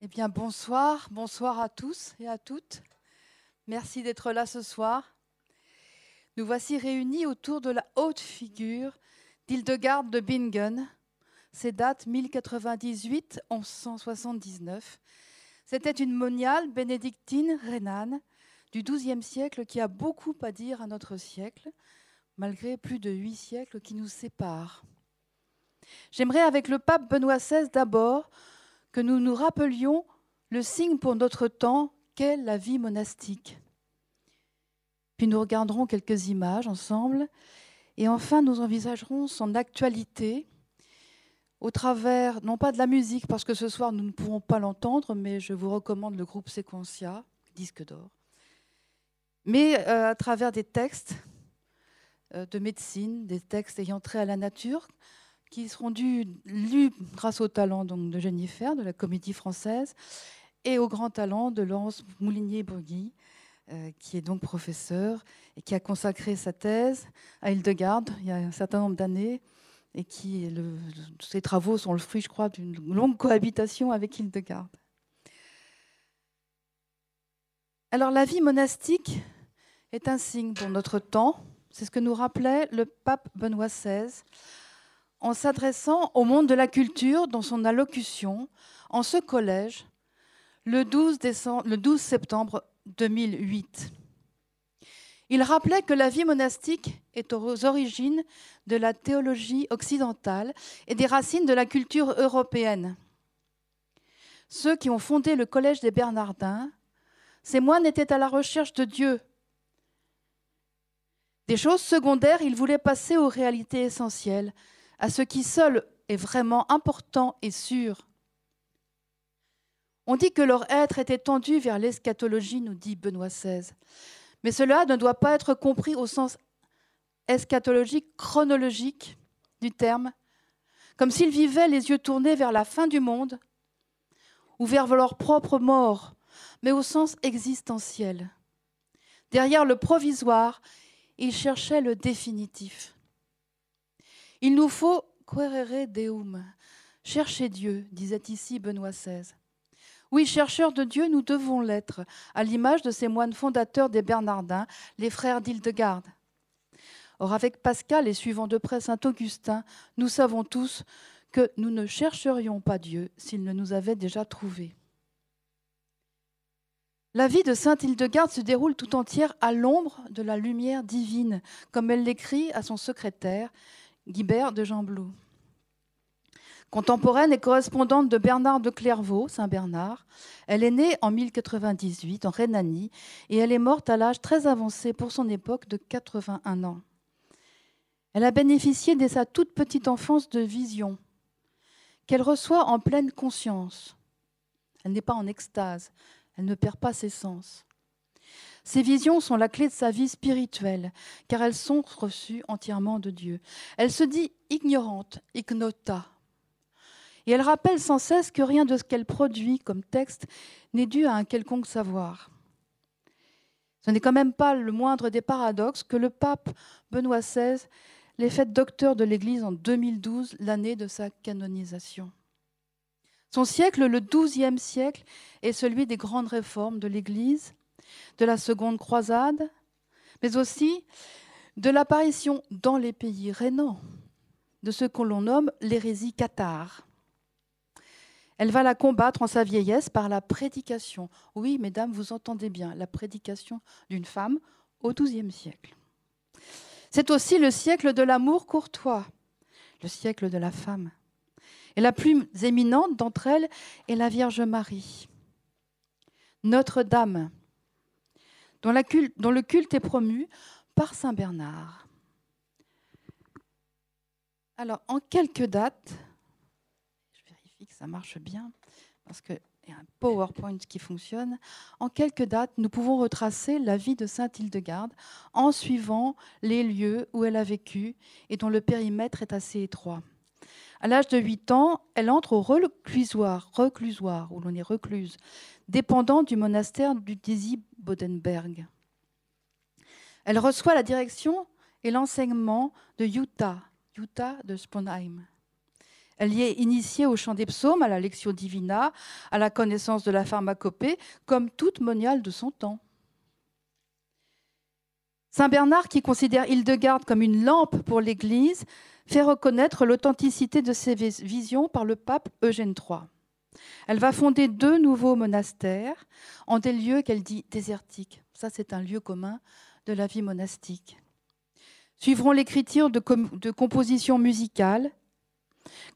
Eh bien, bonsoir, bonsoir à tous et à toutes. Merci d'être là ce soir. Nous voici réunis autour de la haute figure d'Hildegarde de Bingen. Ses dates 1098-1179. C'était une moniale bénédictine rhénane du XIIe siècle qui a beaucoup à dire à notre siècle, malgré plus de huit siècles qui nous séparent. J'aimerais avec le pape Benoît XVI d'abord que nous nous rappelions le signe pour notre temps qu'est la vie monastique. Puis nous regarderons quelques images ensemble et enfin nous envisagerons son actualité au travers, non pas de la musique, parce que ce soir nous ne pourrons pas l'entendre, mais je vous recommande le groupe Sequentia, disque d'or, mais euh, à travers des textes euh, de médecine, des textes ayant trait à la nature, qui seront lus grâce au talent donc, de Jennifer, de la comédie française, et au grand talent de Laurence Moulinier-Bourgui, euh, qui est donc professeur et qui a consacré sa thèse à Hildegarde il y a un certain nombre d'années, et qui ses travaux sont le fruit, je crois, d'une longue cohabitation avec Hildegarde. Alors la vie monastique est un signe pour notre temps, c'est ce que nous rappelait le pape Benoît XVI en s'adressant au monde de la culture dans son allocution en ce collège le 12, le 12 septembre 2008. Il rappelait que la vie monastique est aux origines de la théologie occidentale et des racines de la culture européenne. Ceux qui ont fondé le Collège des Bernardins, ces moines étaient à la recherche de Dieu. Des choses secondaires, ils voulaient passer aux réalités essentielles, à ce qui seul est vraiment important et sûr. On dit que leur être était tendu vers l'eschatologie, nous dit Benoît XVI. Mais cela ne doit pas être compris au sens eschatologique chronologique du terme, comme s'ils vivaient les yeux tournés vers la fin du monde ou vers leur propre mort, mais au sens existentiel. Derrière le provisoire, ils cherchaient le définitif. Il nous faut querere deum, chercher Dieu, disait ici Benoît XVI. Oui, chercheurs de Dieu, nous devons l'être, à l'image de ces moines fondateurs des Bernardins, les frères d'Hildegarde. Or, avec Pascal et suivant de près saint Augustin, nous savons tous que nous ne chercherions pas Dieu s'il ne nous avait déjà trouvés. La vie de sainte Hildegarde se déroule tout entière à l'ombre de la lumière divine, comme elle l'écrit à son secrétaire, Guibert de Jean-Blou. Contemporaine et correspondante de Bernard de Clairvaux, Saint-Bernard, elle est née en 1098 en Rhénanie et elle est morte à l'âge très avancé pour son époque de 81 ans. Elle a bénéficié dès sa toute petite enfance de visions qu'elle reçoit en pleine conscience. Elle n'est pas en extase, elle ne perd pas ses sens. Ces visions sont la clé de sa vie spirituelle, car elles sont reçues entièrement de Dieu. Elle se dit ignorante, ignota. Et elle rappelle sans cesse que rien de ce qu'elle produit comme texte n'est dû à un quelconque savoir. Ce n'est quand même pas le moindre des paradoxes que le pape Benoît XVI l'ait fait docteur de l'Église en 2012, l'année de sa canonisation. Son siècle, le XIIe siècle, est celui des grandes réformes de l'Église, de la seconde croisade, mais aussi de l'apparition dans les pays rénants de ce que l'on nomme l'hérésie cathare. Elle va la combattre en sa vieillesse par la prédication. Oui, mesdames, vous entendez bien, la prédication d'une femme au XIIe siècle. C'est aussi le siècle de l'amour courtois, le siècle de la femme. Et la plus éminente d'entre elles est la Vierge Marie. Notre-Dame, dont, le culte est promu par Saint Bernard. Alors, en quelques dates, je vérifie que ça marche bien, parce qu'il y a un PowerPoint qui fonctionne. En quelques dates, nous pouvons retracer la vie de Sainte Hildegarde en suivant les lieux où elle a vécu et dont le périmètre est assez étroit. À l'âge de 8 ans, elle entre au reclusoire, reclusoire où l'on est recluse, dépendant du monastère du Dizzy Bodenberg. Elle reçoit la direction et l'enseignement de Jutta, Jutta de Sponheim. Elle y est initiée au chant des psaumes, à la lectio divina, à la connaissance de la pharmacopée, comme toute moniale de son temps. Saint Bernard, qui considère Hildegarde comme une lampe pour l'Église, fait reconnaître l'authenticité de ses visions par le pape Eugène III. Elle va fonder deux nouveaux monastères en des lieux qu'elle dit désertiques. Ça, c'est un lieu commun de la vie monastique. Suivront l'écriture de, de compositions musicales,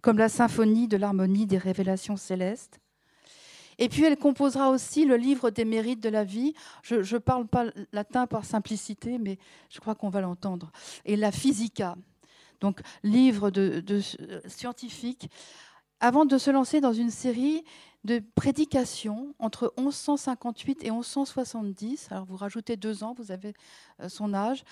comme la symphonie de l'harmonie des révélations célestes. Et puis elle composera aussi le livre des mérites de la vie. Je ne parle pas latin par simplicité, mais je crois qu'on va l'entendre. Et la Physica, donc livre de, de scientifique, avant de se lancer dans une série de prédications entre 1158 et 1170. Alors vous rajoutez deux ans, vous avez euh, son âge.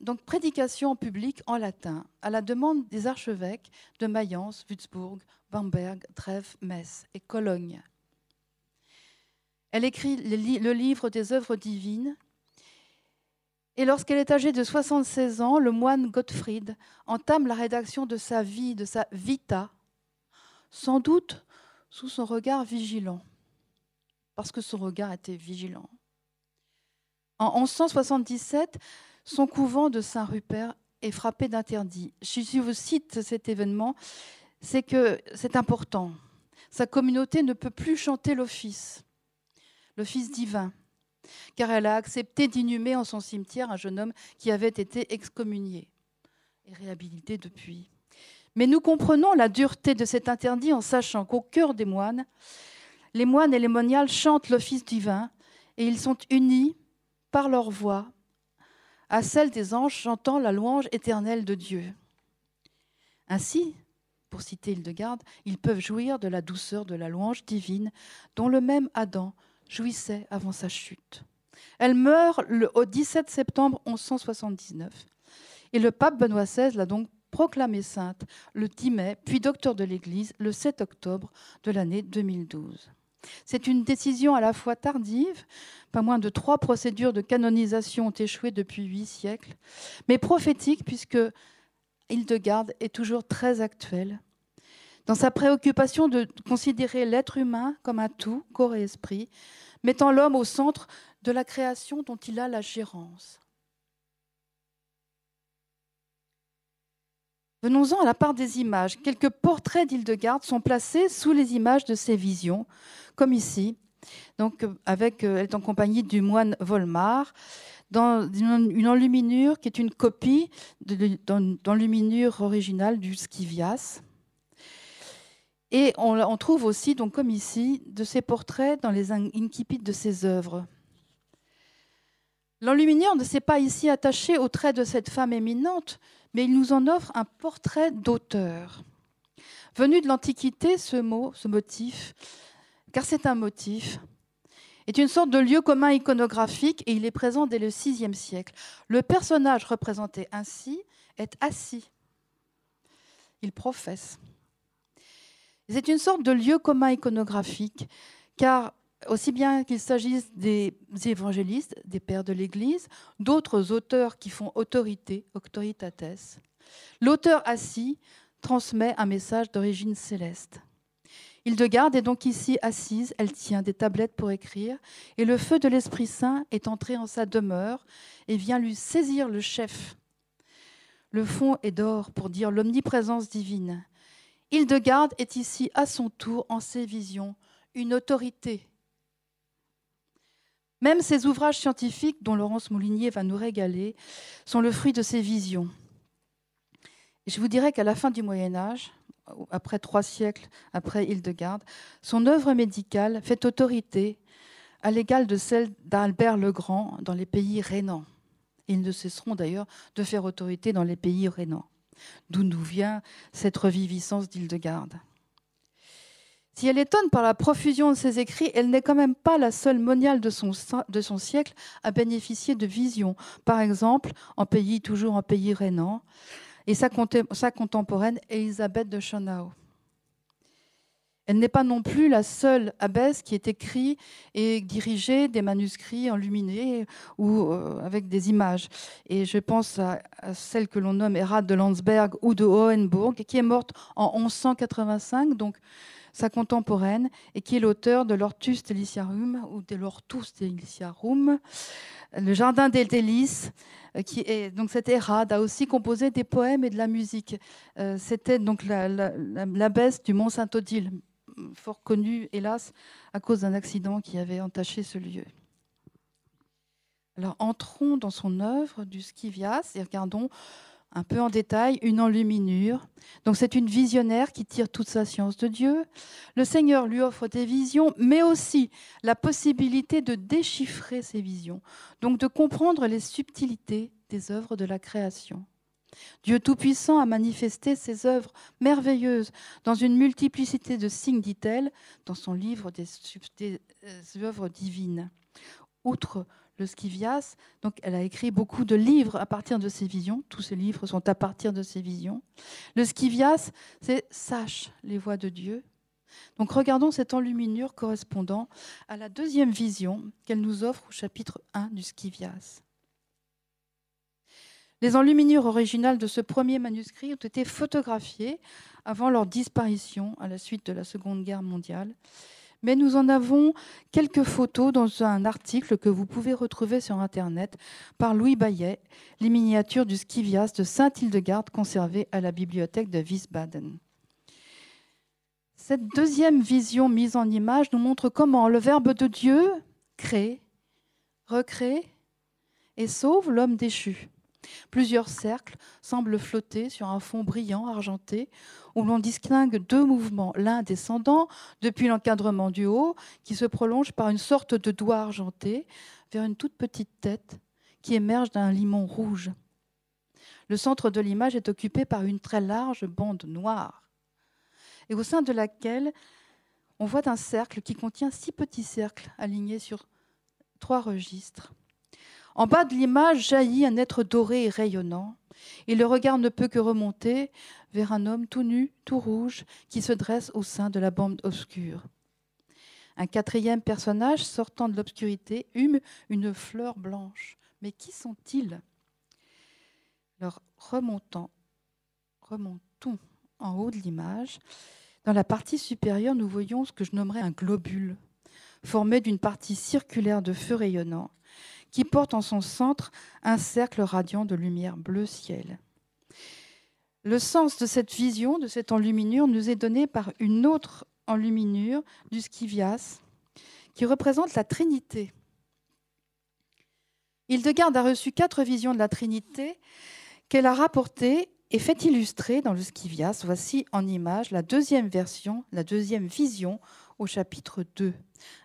Donc prédication en public en latin, à la demande des archevêques de Mayence, Würzburg, Bamberg, Trèves, Metz et Cologne. Elle écrit le livre des œuvres divines. Et lorsqu'elle est âgée de 76 ans, le moine Gottfried entame la rédaction de sa vie, de sa vita, sans doute sous son regard vigilant, parce que son regard était vigilant. En 1177, son couvent de Saint-Rupert est frappé d'interdit. Si je vous cite cet événement, c'est que c'est important. Sa communauté ne peut plus chanter l'office, l'office divin, car elle a accepté d'inhumer en son cimetière un jeune homme qui avait été excommunié et réhabilité depuis. Mais nous comprenons la dureté de cet interdit en sachant qu'au cœur des moines, les moines et les moniales chantent l'office divin et ils sont unis par leur voix à celle des anges chantant la louange éternelle de Dieu. Ainsi, pour citer Hildegarde, ils peuvent jouir de la douceur de la louange divine dont le même Adam jouissait avant sa chute. Elle meurt le, au 17 septembre 1179 et le pape Benoît XVI l'a donc proclamée sainte le 10 mai, puis docteur de l'Église le 7 octobre de l'année 2012. C'est une décision à la fois tardive, pas moins de trois procédures de canonisation ont échoué depuis huit siècles, mais prophétique puisque Hildegarde est toujours très actuelle. Dans sa préoccupation de considérer l'être humain comme un tout, corps et esprit, mettant l'homme au centre de la création dont il a la gérance. Venons-en à la part des images. Quelques portraits d'Hildegarde sont placés sous les images de ses visions, comme ici. Avec, euh, elle est en compagnie du moine Volmar, dans une enluminure qui est une copie d'enluminure originale du Skivias. Et on, trouve aussi, donc comme ici, de ses portraits dans les incipits de ses œuvres. L'enluminure ne s'est pas ici attaché au trait de cette femme éminente, mais il nous en offre un portrait d'auteur. Venu de l'Antiquité, ce mot, ce motif, car c'est un motif, est une sorte de lieu commun iconographique et il est présent dès le VIe siècle. Le personnage représenté ainsi est assis. Il professe. C'est une sorte de lieu commun iconographique, car aussi bien qu'il s'agisse des évangélistes, des pères de l'Église, d'autres auteurs qui font autorité, l'auteur assis transmet un message d'origine céleste. Hildegarde est donc ici assise, elle tient des tablettes pour écrire, et le feu de l'Esprit Saint est entré en sa demeure et vient lui saisir le chef. Le fond est d'or pour dire l'omniprésence divine. Hildegarde est ici à son tour, en ses visions, une autorité même ces ouvrages scientifiques, dont Laurence Moulinier va nous régaler, sont le fruit de ses visions. Je vous dirais qu'à la fin du Moyen Âge, après trois siècles après Hildegarde, son œuvre médicale fait autorité à l'égal de celle d'Albert le Grand dans les pays rénants. Ils ne cesseront d'ailleurs de faire autorité dans les pays rénants, d'où nous vient cette reviviscence d'Hildegarde. Si elle étonne par la profusion de ses écrits, elle n'est quand même pas la seule moniale de son, siècle à bénéficier de visions. Par exemple, en pays, toujours en pays rénant, et sa, contemporaine Elisabeth de Schonau. Elle n'est pas non plus la seule abbesse qui est écrit et dirigée des manuscrits enluminés ou euh, avec des images. Et je pense à, celle que l'on nomme Erad de Landsberg ou de Hohenburg, qui est morte en 1185, donc sa contemporaine, et qui est l'auteur de l'Ortus Deliciarum ou de l'Ortus Deliciarum, le Jardin des délices, euh, qui est donc cette Erad a aussi composé des poèmes et de la musique. Euh, c'était donc l'abbesse du Mont Saint-Odile, fort connue, hélas, à cause d'un accident qui avait entaché ce lieu. Alors entrons dans son œuvre du Scivias et regardons un peu en détail une enluminure. Donc c'est une visionnaire qui tire toute sa science de Dieu. Le Seigneur lui offre des visions, mais aussi la possibilité de déchiffrer ces visions, donc de comprendre les subtilités des œuvres de la création. Dieu Tout-Puissant a manifesté ses œuvres merveilleuses dans une multiplicité de signes, dit-elle, dans son livre des, euh, œuvres divines. Outre le Scivias. Donc, elle a écrit beaucoup de livres à partir de ses visions. Tous ces livres sont à partir de ses visions. Le Scivias, c'est Sache les voies de Dieu. Donc, regardons cette enluminure correspondant à la deuxième vision qu'elle nous offre au chapitre 1 du Scivias. Les enluminures originales de ce premier manuscrit ont été photographiées avant leur disparition à la suite de la Seconde Guerre mondiale mais nous en avons quelques photos dans un article que vous pouvez retrouver sur Internet par Louis Bayet, les miniatures du Scivias de Saint-Hildegarde conservées à la bibliothèque de Wiesbaden. Cette deuxième vision mise en image nous montre comment le Verbe de Dieu crée, recrée et sauve l'homme déchu. Plusieurs cercles semblent flotter sur un fond brillant, argenté, où l'on distingue deux mouvements, l'un descendant depuis l'encadrement du haut, qui se prolonge par une sorte de doigt argenté vers une toute petite tête qui émerge d'un limon rouge. Le centre de l'image est occupé par une très large bande noire, et au sein de laquelle on voit un cercle qui contient six petits cercles alignés sur trois registres. En bas de l'image jaillit un être doré et rayonnant, et le regard ne peut que remonter vers un homme tout nu, tout rouge, qui se dresse au sein de la bande obscure. Un quatrième personnage sortant de l'obscurité hume une fleur blanche. Mais qui sont-ils? Alors, remontons, remontons en haut de l'image. Dans la partie supérieure, nous voyons ce que je nommerais un globule, formé d'une partie circulaire de feu rayonnant qui porte en son centre un cercle radiant de lumière bleu ciel. Le sens de cette vision, de cette enluminure, nous est donné par une autre enluminure du Scivias, qui représente la Trinité. Hildegarde a reçu quatre visions de la Trinité qu'elle a rapportées et fait illustrer dans le Scivias. Voici en image la deuxième version, la deuxième vision au chapitre 2.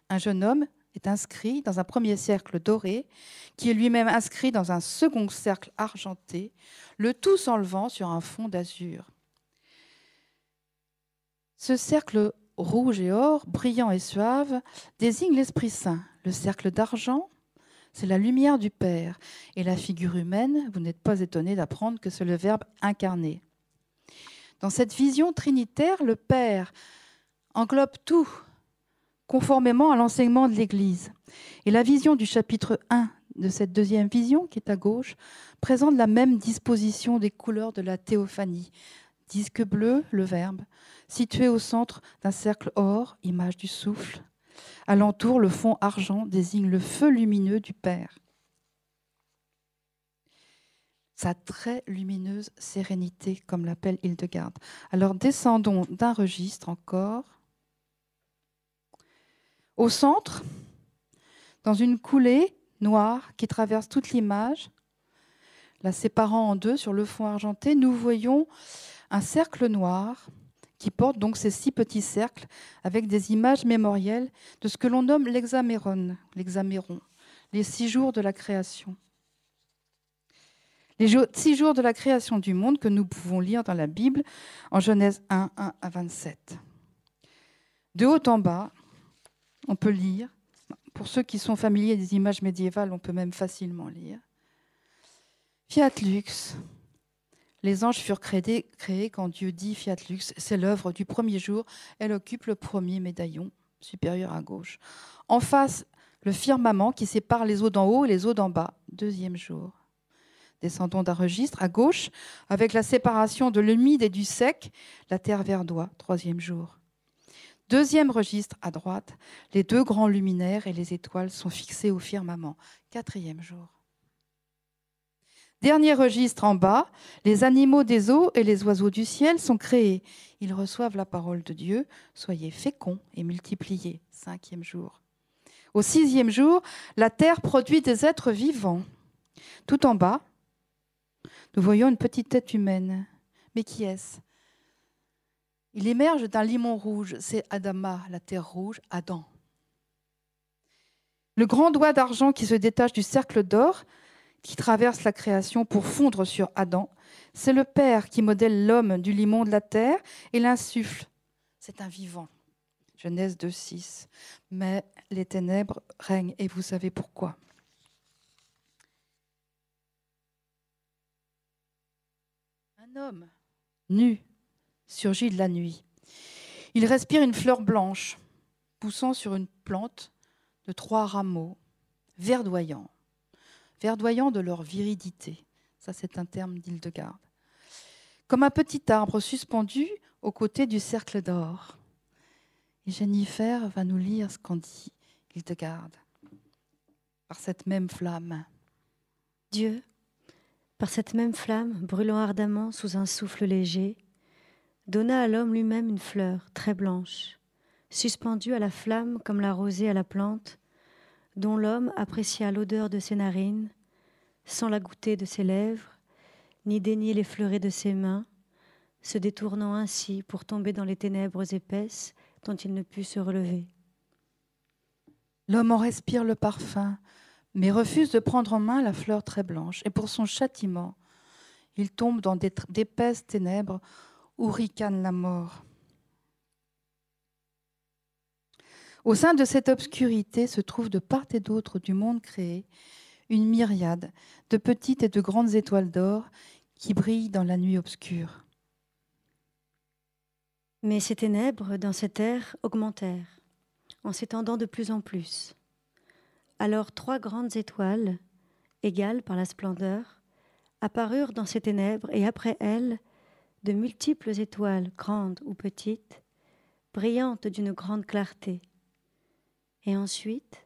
Un jeune homme est inscrit dans un premier cercle doré, qui est lui-même inscrit dans un second cercle argenté, le tout s'enlevant sur un fond d'azur. Ce cercle rouge et or, brillant et suave, désigne l'Esprit Saint. Le cercle d'argent, c'est la lumière du Père. Et la figure humaine, vous n'êtes pas étonné d'apprendre que c'est le Verbe incarné. Dans cette vision trinitaire, le Père englobe tout, conformément à l'enseignement de l'Église. Et la vision du chapitre 1 de cette deuxième vision, qui est à gauche, présente la même disposition des couleurs de la théophanie. Disque bleu, le Verbe, situé au centre d'un cercle or, image du souffle. Alentour, le fond argent désigne le feu lumineux du Père. Sa très lumineuse sérénité, comme l'appelle Hildegarde. Alors descendons d'un registre encore au centre, dans une coulée noire qui traverse toute l'image, la séparant en deux sur le fond argenté, nous voyons un cercle noir qui porte donc ces six petits cercles avec des images mémorielles de ce que l'on nomme l'hexaméron, l'hexaméron, les six jours de la création. Les six jours de la création du monde que nous pouvons lire dans la Bible en Genèse 1, 1 à 27. De haut en bas, on peut lire. Pour ceux qui sont familiers des images médiévales, on peut même facilement lire. Fiat lux, Les anges furent créés, quand Dieu dit Fiat Lux, c'est l'œuvre du premier jour. Elle occupe le premier médaillon supérieur à gauche. En face, le firmament qui sépare les eaux d'en haut et les eaux d'en bas, deuxième jour. Descendons d'un registre à gauche, avec la séparation de l'humide et du sec, la terre verdoie, troisième jour. Deuxième registre à droite, les deux grands luminaires et les étoiles sont fixés au firmament, quatrième jour. Dernier registre en bas, les animaux des eaux et les oiseaux du ciel sont créés. Ils reçoivent la parole de Dieu. Soyez féconds et multipliez. Cinquième jour. Au sixième jour, la terre produit des êtres vivants. Tout en bas, nous voyons une petite tête humaine. Mais qui est-ce? Il émerge d'un limon rouge. C'est Adama, la terre rouge, Adam. Le grand doigt d'argent qui se détache du cercle d'or qui traverse la création pour fondre sur Adam. C'est le Père qui modèle l'homme du limon de la terre et l'insuffle. C'est un vivant. Genèse 2, 6. Mais les ténèbres règnent et vous savez pourquoi. Un homme nu surgit de la nuit. Il respire une fleur blanche poussant sur une plante de trois rameaux verdoyants verdoyant de leur viridité. Ça, c'est un terme d'Hildegarde. Comme un petit arbre suspendu aux côtés du cercle d'or. Et Jennifer va nous lire ce qu'en dit Hildegarde par cette même flamme. Dieu, par cette même flamme, brûlant ardemment sous un souffle léger, donna à l'homme lui-même une fleur très blanche, suspendue à la flamme comme la rosée à la plante, dont l'homme apprécia l'odeur de ses narines, sans la goûter de ses lèvres, ni daigner l'effleurer de ses mains, se détournant ainsi pour tomber dans les ténèbres épaisses dont il ne put se relever. L'homme en respire le parfum, mais refuse de prendre en main la fleur très blanche, et pour son châtiment, il tombe dans d'épaisses ténèbres où ricane la mort. Au sein de cette obscurité se trouve de part et d'autre du monde créé une myriade de petites et de grandes étoiles d'or qui brillent dans la nuit obscure. Mais ces ténèbres dans cette air augmentèrent, en s'étendant de plus en plus. Alors trois grandes étoiles, égales par la splendeur, apparurent dans ces ténèbres, et après elles, de multiples étoiles, grandes ou petites, brillantes d'une grande clarté et ensuite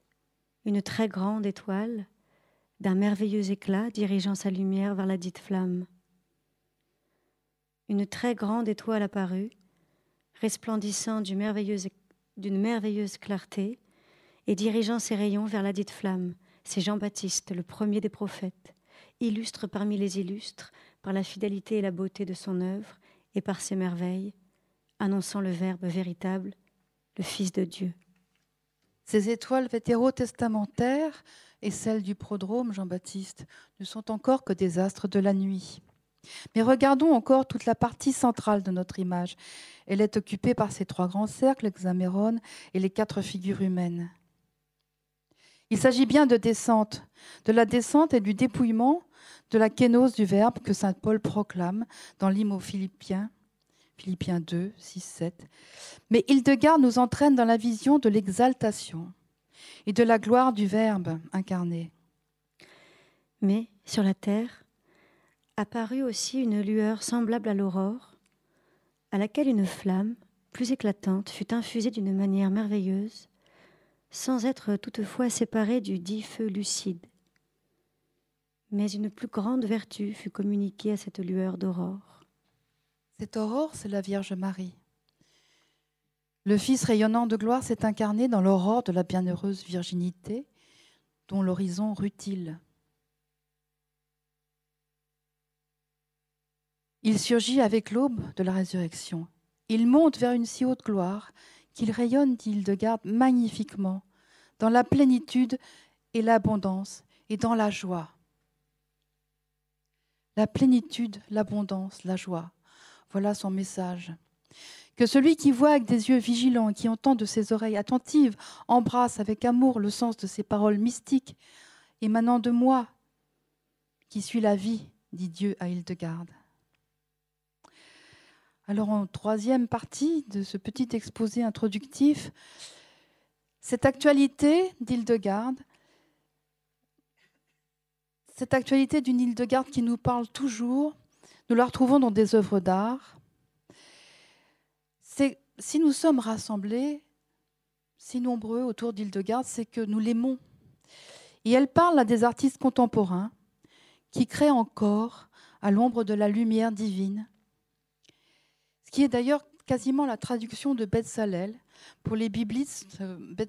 une très grande étoile d'un merveilleux éclat dirigeant sa lumière vers la dite flamme. Une très grande étoile apparut, resplendissant d'une merveilleuse, clarté et dirigeant ses rayons vers la dite flamme. C'est Jean-Baptiste, le premier des prophètes, illustre parmi les illustres par la fidélité et la beauté de son œuvre et par ses merveilles, annonçant le Verbe véritable, le Fils de Dieu. Ces étoiles vétérotestamentaires et celles du prodrome Jean-Baptiste ne sont encore que des astres de la nuit. Mais regardons encore toute la partie centrale de notre image. Elle est occupée par ces trois grands cercles, l'hexaméron et les quatre figures humaines. Il s'agit bien de descente, de la descente et du dépouillement de la kénose du Verbe que saint Paul proclame dans l'hymne aux Philippiens Philippiens 2, 6, 7. Mais Hildegarde nous entraîne dans la vision de l'exaltation et de la gloire du Verbe incarné. Mais sur la terre apparut aussi une lueur semblable à l'aurore, à laquelle une flamme, plus éclatante, fut infusée d'une manière merveilleuse, sans être toutefois séparée du dit feu lucide. Mais une plus grande vertu fut communiquée à cette lueur d'aurore. Cette aurore, c'est la Vierge Marie. Le Fils rayonnant de gloire s'est incarné dans l'aurore de la bienheureuse virginité, dont l'horizon rutile. Il surgit avec l'aube de la résurrection. Il monte vers une si haute gloire qu'il rayonne, dit Hildegarde, magnifiquement, dans la plénitude et l'abondance et dans la joie. La plénitude, l'abondance, la joie. Voilà son message. Que celui qui voit avec des yeux vigilants et qui entend de ses oreilles attentives embrasse avec amour le sens de ces paroles mystiques émanant de moi, qui suis la vie, dit Dieu à Hildegarde. Alors en troisième partie de ce petit exposé introductif, cette actualité d'Île-de-Garde, cette actualité d'une Île-de-Garde qui nous parle toujours, nous la retrouvons dans des œuvres d'art. Si nous sommes rassemblés, si nombreux autour d'Île-de-Garde, c'est que nous l'aimons. Et elle parle à des artistes contemporains qui créent encore à l'ombre de la lumière divine. Ce qui est d'ailleurs quasiment la traduction de Salel. Pour les biblistes,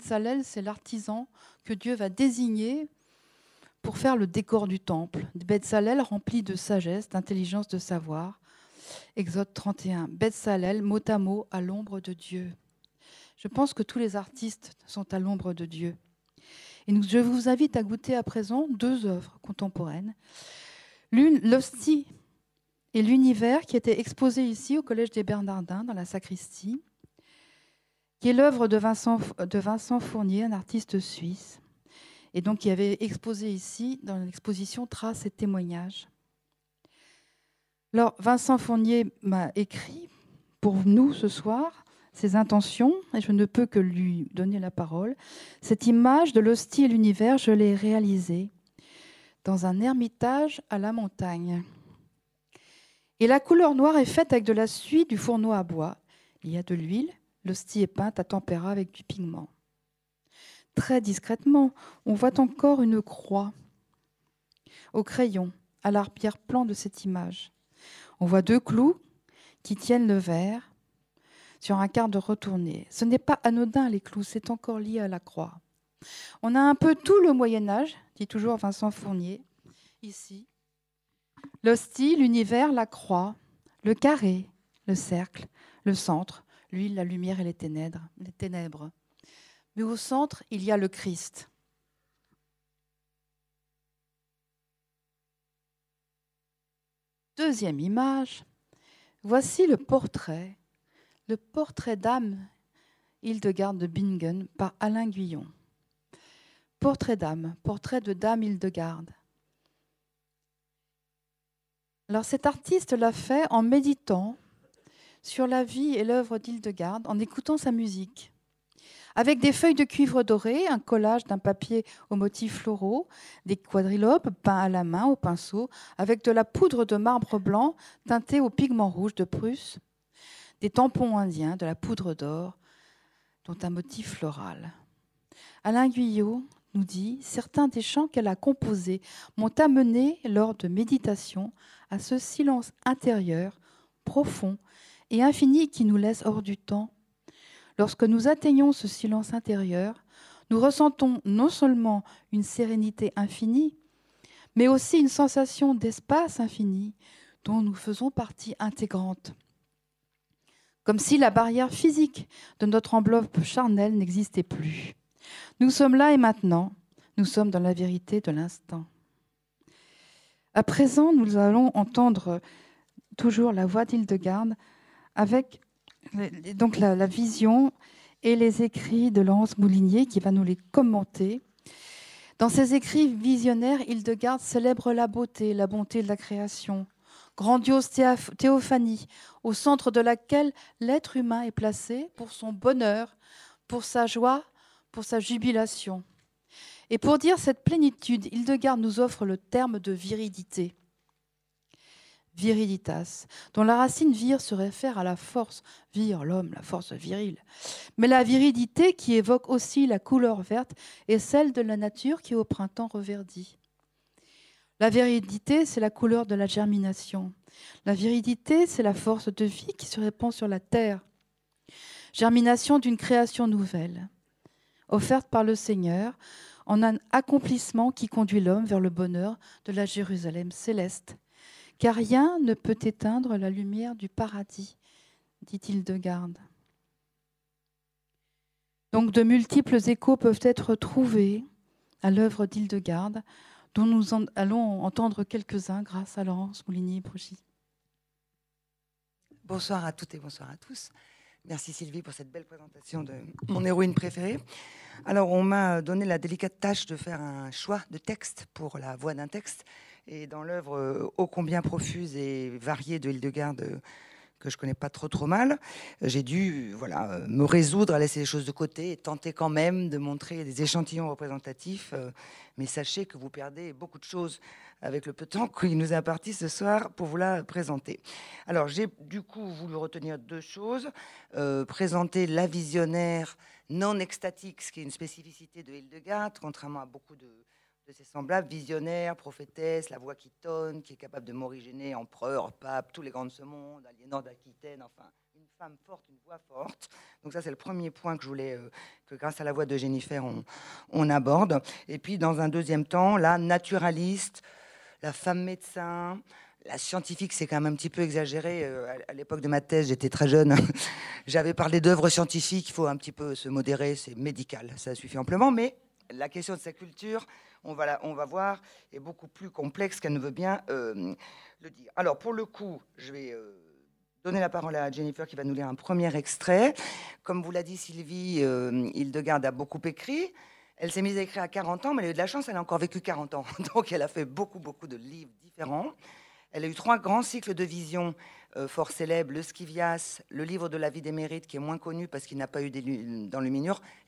Salel, c'est l'artisan que Dieu va désigner pour faire le décor du temple. Salel rempli de sagesse, d'intelligence, de savoir. Exode 31. Salel, mot à mot, à l'ombre de Dieu. Je pense que tous les artistes sont à l'ombre de Dieu. Et je vous invite à goûter à présent deux œuvres contemporaines. L'une, l'hostie et l'univers, qui était exposé ici au Collège des Bernardins, dans la sacristie, qui est l'œuvre de Vincent, de Vincent Fournier, un artiste suisse, et donc qui avait exposé ici dans l'exposition Traces et témoignages. Alors, Vincent Fournier m'a écrit pour nous ce soir ses intentions, et je ne peux que lui donner la parole. Cette image de l'hostie et l'univers, je l'ai réalisée dans un ermitage à la montagne. Et la couleur noire est faite avec de la suie du fourneau à bois. Il y a de l'huile, l'hostie est peinte à tempéra avec du pigment. Très discrètement, on voit encore une croix au crayon à l'arrière-plan de cette image. On voit deux clous qui tiennent le verre sur un quart de retourné. Ce n'est pas anodin les clous, c'est encore lié à la croix. On a un peu tout le Moyen Âge, dit toujours Vincent Fournier, ici. L'hostie, l'univers, la croix, le carré, le cercle, le centre, l'huile, la lumière et les ténèbres, les ténèbres. Mais au centre, il y a le Christ. Deuxième image, voici le portrait, le portrait d'âme Hildegarde de Bingen par Alain Guyon. Portrait d'âme, portrait de Dame Hildegarde. Alors cet artiste l'a fait en méditant sur la vie et l'œuvre d'Hildegarde, en écoutant sa musique. Avec des feuilles de cuivre doré, un collage d'un papier aux motifs floraux, des quadrilobes peints à la main au pinceau, avec de la poudre de marbre blanc teintée au pigment rouge de Prusse, des tampons indiens, de la poudre d'or, dont un motif floral. Alain Guyot nous dit Certains des chants qu'elle a composés m'ont amené, lors de méditation, à ce silence intérieur, profond et infini qui nous laisse hors du temps. Lorsque nous atteignons ce silence intérieur, nous ressentons non seulement une sérénité infinie, mais aussi une sensation d'espace infini dont nous faisons partie intégrante. Comme si la barrière physique de notre enveloppe charnelle n'existait plus. Nous sommes là et maintenant. Nous sommes dans la vérité de l'instant. À présent, nous allons entendre toujours la voix d'Hildegarde avec donc la, vision et les écrits de Laurence Moulinier qui va nous les commenter. Dans ses écrits visionnaires, Hildegarde célèbre la beauté, la bonté de la création, grandiose théophanie, au centre de laquelle l'être humain est placé pour son bonheur, pour sa joie, pour sa jubilation. Et pour dire cette plénitude, Hildegarde nous offre le terme de viridité. Viriditas, dont la racine vir se réfère à la force, vir, l'homme, la force virile. Mais la viridité qui évoque aussi la couleur verte est celle de la nature qui au printemps reverdit. La viridité, c'est la couleur de la germination. La viridité, c'est la force de vie qui se répand sur la terre. Germination d'une création nouvelle offerte par le Seigneur en un accomplissement qui conduit l'homme vers le bonheur de la Jérusalem céleste. Car rien ne peut éteindre la lumière du paradis, dit-il de garde. Donc de multiples échos peuvent être trouvés à l'œuvre d'Hildegarde, dont nous allons entendre quelques-uns grâce à Laurence Moulinier-Brougy. Bonsoir à toutes et bonsoir à tous. Merci Sylvie pour cette belle présentation de mon héroïne préférée. Alors, on m'a donné la délicate tâche de faire un choix de texte pour la voix d'un texte. Et dans l'œuvre ô combien profuse et variée de Hildegarde que je connais pas trop trop mal, j'ai dû voilà me résoudre à laisser les choses de côté et tenter quand même de montrer des échantillons représentatifs. mais sachez que vous perdez beaucoup de choses avec le peu de temps qu'il nous est imparti ce soir pour vous la présenter. Alors j'ai du coup voulu retenir deux choses. présenter la visionnaire non extatique, ce qui est une spécificité de Hildegard, contrairement à beaucoup de, de ses semblables, visionnaire, prophétesse, la voix qui tonne, qui est capable de m'originer empereur, pape, tous les grands de ce monde, Aliénor d'Aquitaine, enfin, une femme forte, une voix forte. Donc ça, c'est le premier point que je voulais, euh, que grâce à la voix de Jennifer, on, on, aborde. Et puis, dans un deuxième temps, la naturaliste, la femme médecin, la scientifique, c'est quand même un petit peu exagéré. Euh, à l'époque de ma thèse, j'étais très jeune. J'avais parlé d'œuvres scientifiques. Il faut un petit peu se modérer. C'est médical. Ça suffit amplement. Mais la question de sa culture, on va, voir, est beaucoup plus complexe qu'elle ne veut bien euh, le dire. Alors, pour le coup, je vais euh, donner la parole à Jennifer qui va nous lire un premier extrait. Comme vous l'a dit Sylvie, euh, Hildegarde a beaucoup écrit. Elle s'est mise à écrire à 40 ans, mais elle a eu de la chance, elle a encore vécu 40 ans. Donc, elle a fait beaucoup, beaucoup de livres différents. Elle a eu trois grands cycles de vision euh, fort célèbres, le Scivias, le livre de la vie des mérites, qui est moins connu parce qu'il n'a pas eu dans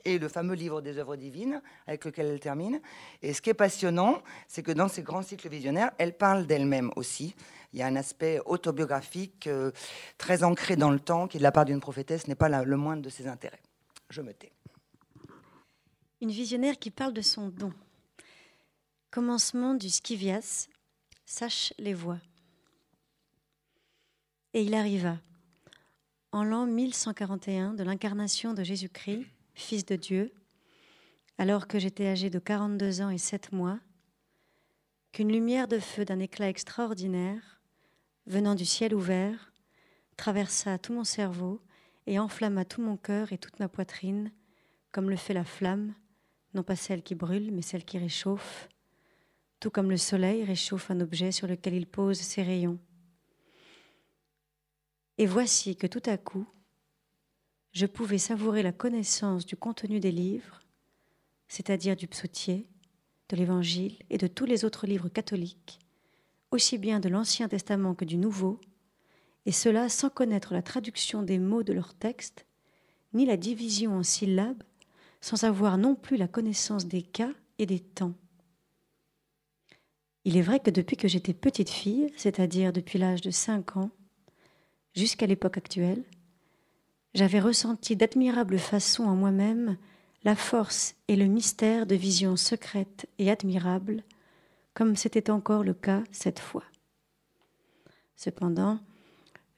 et le fameux livre des œuvres divines, avec lequel elle termine. Et ce qui est passionnant, c'est que dans ces grands cycles visionnaires, elle parle d'elle-même aussi. Il y a un aspect autobiographique euh, très ancré dans le temps, qui de la part d'une prophétesse n'est pas le moindre de ses intérêts. Je me tais. Une visionnaire qui parle de son don. Commencement du Scivias, sache les voix. Et il arriva, en l'an 1141 de l'incarnation de Jésus-Christ, Fils de Dieu, alors que j'étais âgé de 42 ans et 7 mois, qu'une lumière de feu d'un éclat extraordinaire, venant du ciel ouvert, traversa tout mon cerveau et enflamma tout mon cœur et toute ma poitrine, comme le fait la flamme, non pas celle qui brûle, mais celle qui réchauffe, tout comme le soleil réchauffe un objet sur lequel il pose ses rayons. Et voici que tout à coup, je pouvais savourer la connaissance du contenu des livres, c'est-à-dire du psautier, de l'Évangile et de tous les autres livres catholiques, aussi bien de l'Ancien Testament que du Nouveau, et cela sans connaître la traduction des mots de leur texte, ni la division en syllabes, sans avoir non plus la connaissance des cas et des temps. Il est vrai que depuis que j'étais petite fille, c'est-à-dire depuis l'âge de cinq ans, jusqu'à l'époque actuelle, j'avais ressenti d'admirable façon en moi-même la force et le mystère de visions secrètes et admirables, comme c'était encore le cas cette fois. Cependant,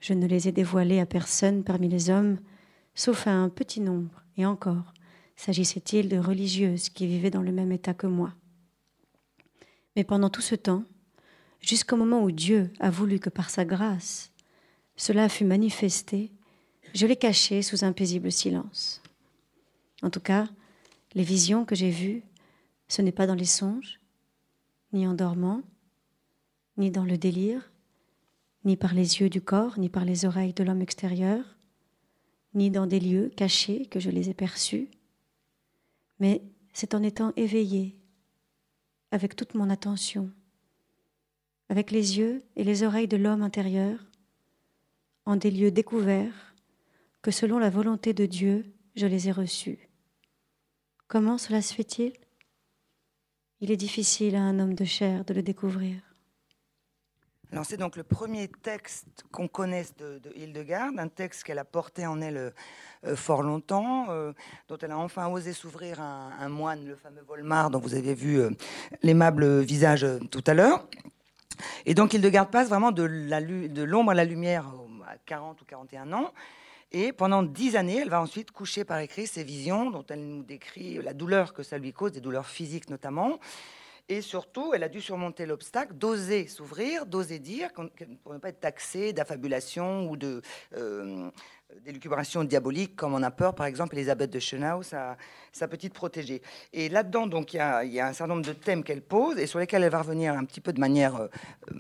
je ne les ai dévoilées à personne parmi les hommes, sauf à un petit nombre, et encore, s'agissait-il de religieuses qui vivaient dans le même état que moi. Mais pendant tout ce temps, jusqu'au moment où Dieu a voulu que par sa grâce, cela fut manifesté, je l'ai caché sous un paisible silence. En tout cas, les visions que j'ai vues, ce n'est pas dans les songes, ni en dormant, ni dans le délire, ni par les yeux du corps, ni par les oreilles de l'homme extérieur, ni dans des lieux cachés que je les ai perçus, mais c'est en étant éveillé, avec toute mon attention, avec les yeux et les oreilles de l'homme intérieur, en des lieux découverts, que selon la volonté de Dieu, je les ai reçus. Comment cela se fait-il? Il est difficile à un homme de chair de le découvrir. Alors c'est donc le premier texte qu'on connaisse de, de, Hildegarde, un texte qu'elle a porté en elle euh, fort longtemps, euh, dont elle a enfin osé s'ouvrir un, un, moine, le fameux Volmar, dont vous avez vu euh, l'aimable visage tout à l'heure. Et donc Hildegarde passe vraiment de l'ombre à la lumière 40 ou 41 ans. Et pendant dix années, elle va ensuite coucher par écrit ses visions, dont elle nous décrit la douleur que ça lui cause, des douleurs physiques notamment. Et surtout, elle a dû surmonter l'obstacle d'oser s'ouvrir, d'oser dire, pour ne pas être taxée d'affabulation ou de, euh, d'élucubration diabolique, comme on a peur, par exemple, Elisabeth de Chenau, sa, sa petite protégée. Et là-dedans, donc, il y, a, un certain nombre de thèmes qu'elle pose et sur lesquels elle va revenir un petit peu de manière, euh, euh,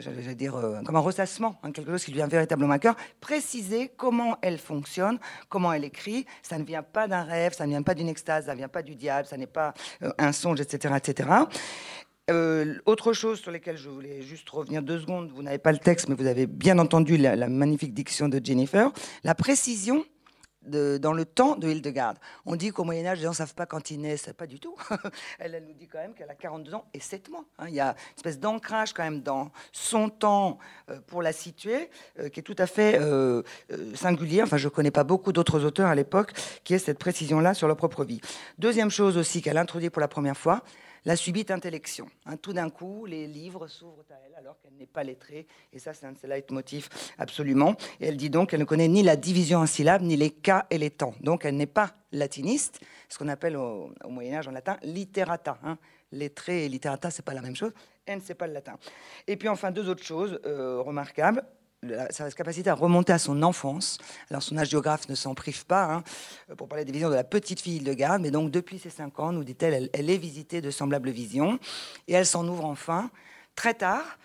j'allais dire, euh, comme un ressassement, hein, quelque chose qui lui vient véritablement à cœur, préciser comment elle fonctionne, comment elle écrit. Ça ne vient pas d'un rêve, ça ne vient pas d'une extase, ça ne vient pas du diable, ça n'est pas un songe, etc., etc. Euh, autre chose sur laquelle je voulais juste revenir deux secondes, vous n'avez pas le texte, mais vous avez bien entendu la magnifique diction de Jennifer, la précision dans le temps de Hildegarde. On dit qu'au Moyen-Âge, les gens ne savent pas quand ils naissent. Pas du tout. elle, nous dit quand même qu'elle a 42 ans et 7 mois. Hein. Il y a une espèce d'ancrage quand même dans son temps euh, pour la situer, euh, qui est tout à fait euh, singulier. Enfin, je ne connais pas beaucoup d'autres auteurs à l'époque qui aient cette précision-là sur leur propre vie. Deuxième chose aussi qu'elle introduit pour la première fois, la subite intellection. Hein, tout d'un coup, les livres s'ouvrent à elle alors qu'elle n'est pas lettrée. Et ça, c'est un de ses leitmotifs absolument. Et elle dit donc qu'elle ne connaît ni la division en syllabes, ni les cas et les temps. Donc elle n'est pas latiniste, ce qu'on appelle au, Moyen-Âge en latin literata. Hein. Lettré et literata, c'est pas la même chose. Elle ne sait pas le latin. Et puis enfin, deux autres choses euh, remarquables sa capacité à remonter à son enfance. Alors son géographe ne s'en prive pas hein, pour parler des visions de la petite fille de garde, mais donc depuis ses cinq ans, nous dit-elle, elle, est visitée de semblables visions et elle s'en ouvre enfin très tard.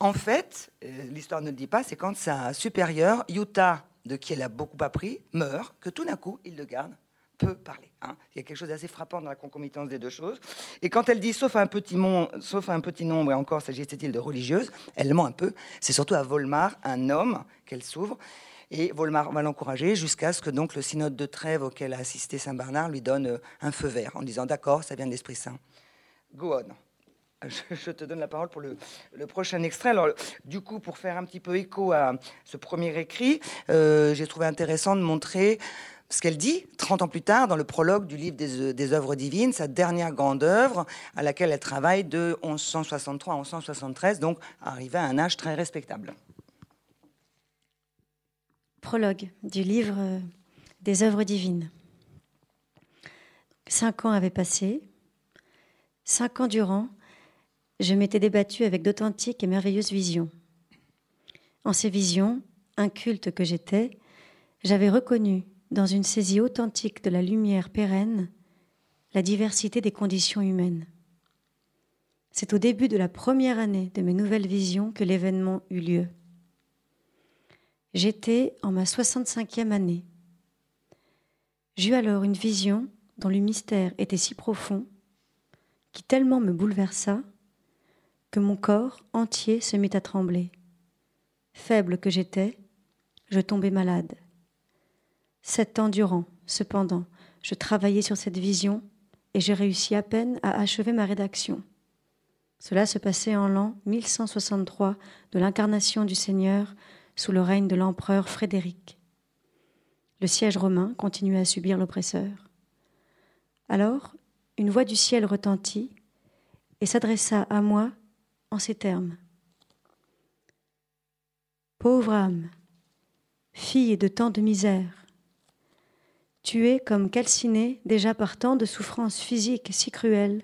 En fait, euh, l'histoire ne le dit pas, c'est quand sa supérieure, Yuta, de qui elle a beaucoup appris, meurt, que tout d'un coup, il le garde peut parler. Hein. Il y a quelque chose d'assez frappant dans la concomitance des deux choses. Et quand elle dit sauf un petit, sauf un petit nombre, et encore s'agissait-il de religieuses, elle ment un peu. C'est surtout à Volmar, un homme, qu'elle s'ouvre. Et Volmar va l'encourager jusqu'à ce que donc le synode de Trèves auquel a assisté Saint Bernard lui donne euh, un feu vert en disant d'accord, ça vient de l'Esprit Saint. Go on. Je te donne la parole pour le, prochain extrait. Alors, du coup, pour faire un petit peu écho à ce premier écrit, euh, j'ai trouvé intéressant de montrer ce qu'elle dit 30 ans plus tard dans le prologue du livre des, des, œuvres divines, sa dernière grande œuvre à laquelle elle travaille de 1163 à 1173, donc arrivée à un âge très respectable. Prologue du livre des œuvres divines. Cinq ans avaient passé. Cinq ans durant, je m'étais débattue avec d'authentiques et merveilleuses visions. En ces visions, inculte que j'étais, j'avais reconnu dans une saisie authentique de la lumière pérenne, la diversité des conditions humaines. C'est au début de la première année de mes nouvelles visions que l'événement eut lieu. J'étais en ma 65e année. J'eus alors une vision dont le mystère était si profond, qui tellement me bouleversa, que mon corps entier se mit à trembler. Faible que j'étais, je tombai malade. Sept ans durant, cependant, je travaillais sur cette vision et j'ai réussi à peine à achever ma rédaction. Cela se passait en l'an 1163 de l'incarnation du Seigneur sous le règne de l'empereur Frédéric. Le siège romain continuait à subir l'oppresseur. Alors, une voix du ciel retentit et s'adressa à moi en ces termes. Pauvre âme, fille de tant de misère, tu es comme calciné déjà par tant de souffrances physiques si cruelles.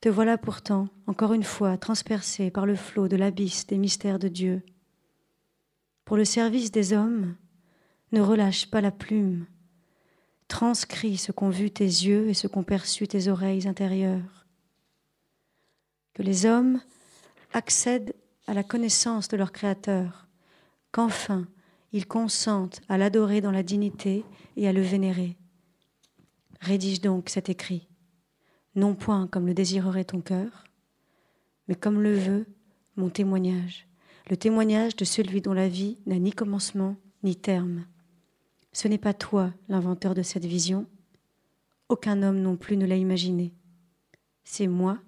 Te voilà pourtant, encore une fois, transpercé par le flot de l'abysse des mystères de Dieu. Pour le service des hommes, ne relâche pas la plume. Transcris ce qu'ont vu tes yeux et ce qu'ont perçu tes oreilles intérieures. Que les hommes accèdent à la connaissance de leur Créateur, qu'enfin ils consentent à l'adorer dans la dignité et à le vénérer. Rédige donc cet écrit, non point comme le désirerait ton cœur, mais comme le veut mon témoignage, le témoignage de celui dont la vie n'a ni commencement ni terme. Ce n'est pas toi l'inventeur de cette vision, aucun homme non plus ne l'a imaginé. C'est moi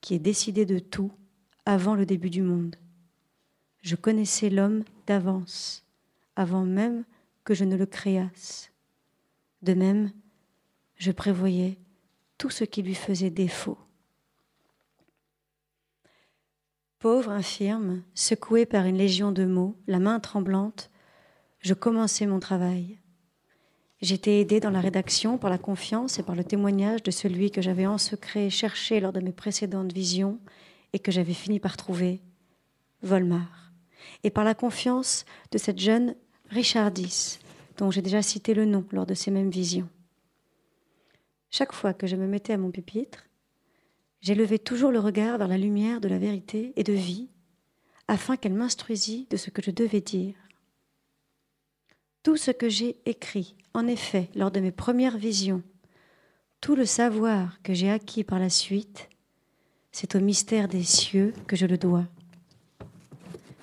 qui ai décidé de tout avant le début du monde. Je connaissais l'homme d'avance avant même que je ne le créasse. De même, je prévoyais tout ce qui lui faisait défaut. Pauvre, infirme, secoué par une légion de mots, la main tremblante, je commençais mon travail. J'étais aidé dans la rédaction par la confiance et par le témoignage de celui que j'avais en secret cherché lors de mes précédentes visions et que j'avais fini par trouver, Volmar, et par la confiance de cette jeune Richardis, dont j'ai déjà cité le nom lors de ces mêmes visions. Chaque fois que je me mettais à mon pupitre, j'élevais toujours le regard vers la lumière de la vérité et de vie, afin qu'elle m'instruisît de ce que je devais dire. Tout ce que j'ai écrit, en effet, lors de mes premières visions, tout le savoir que j'ai acquis par la suite, C'est au mystère des cieux que je le dois.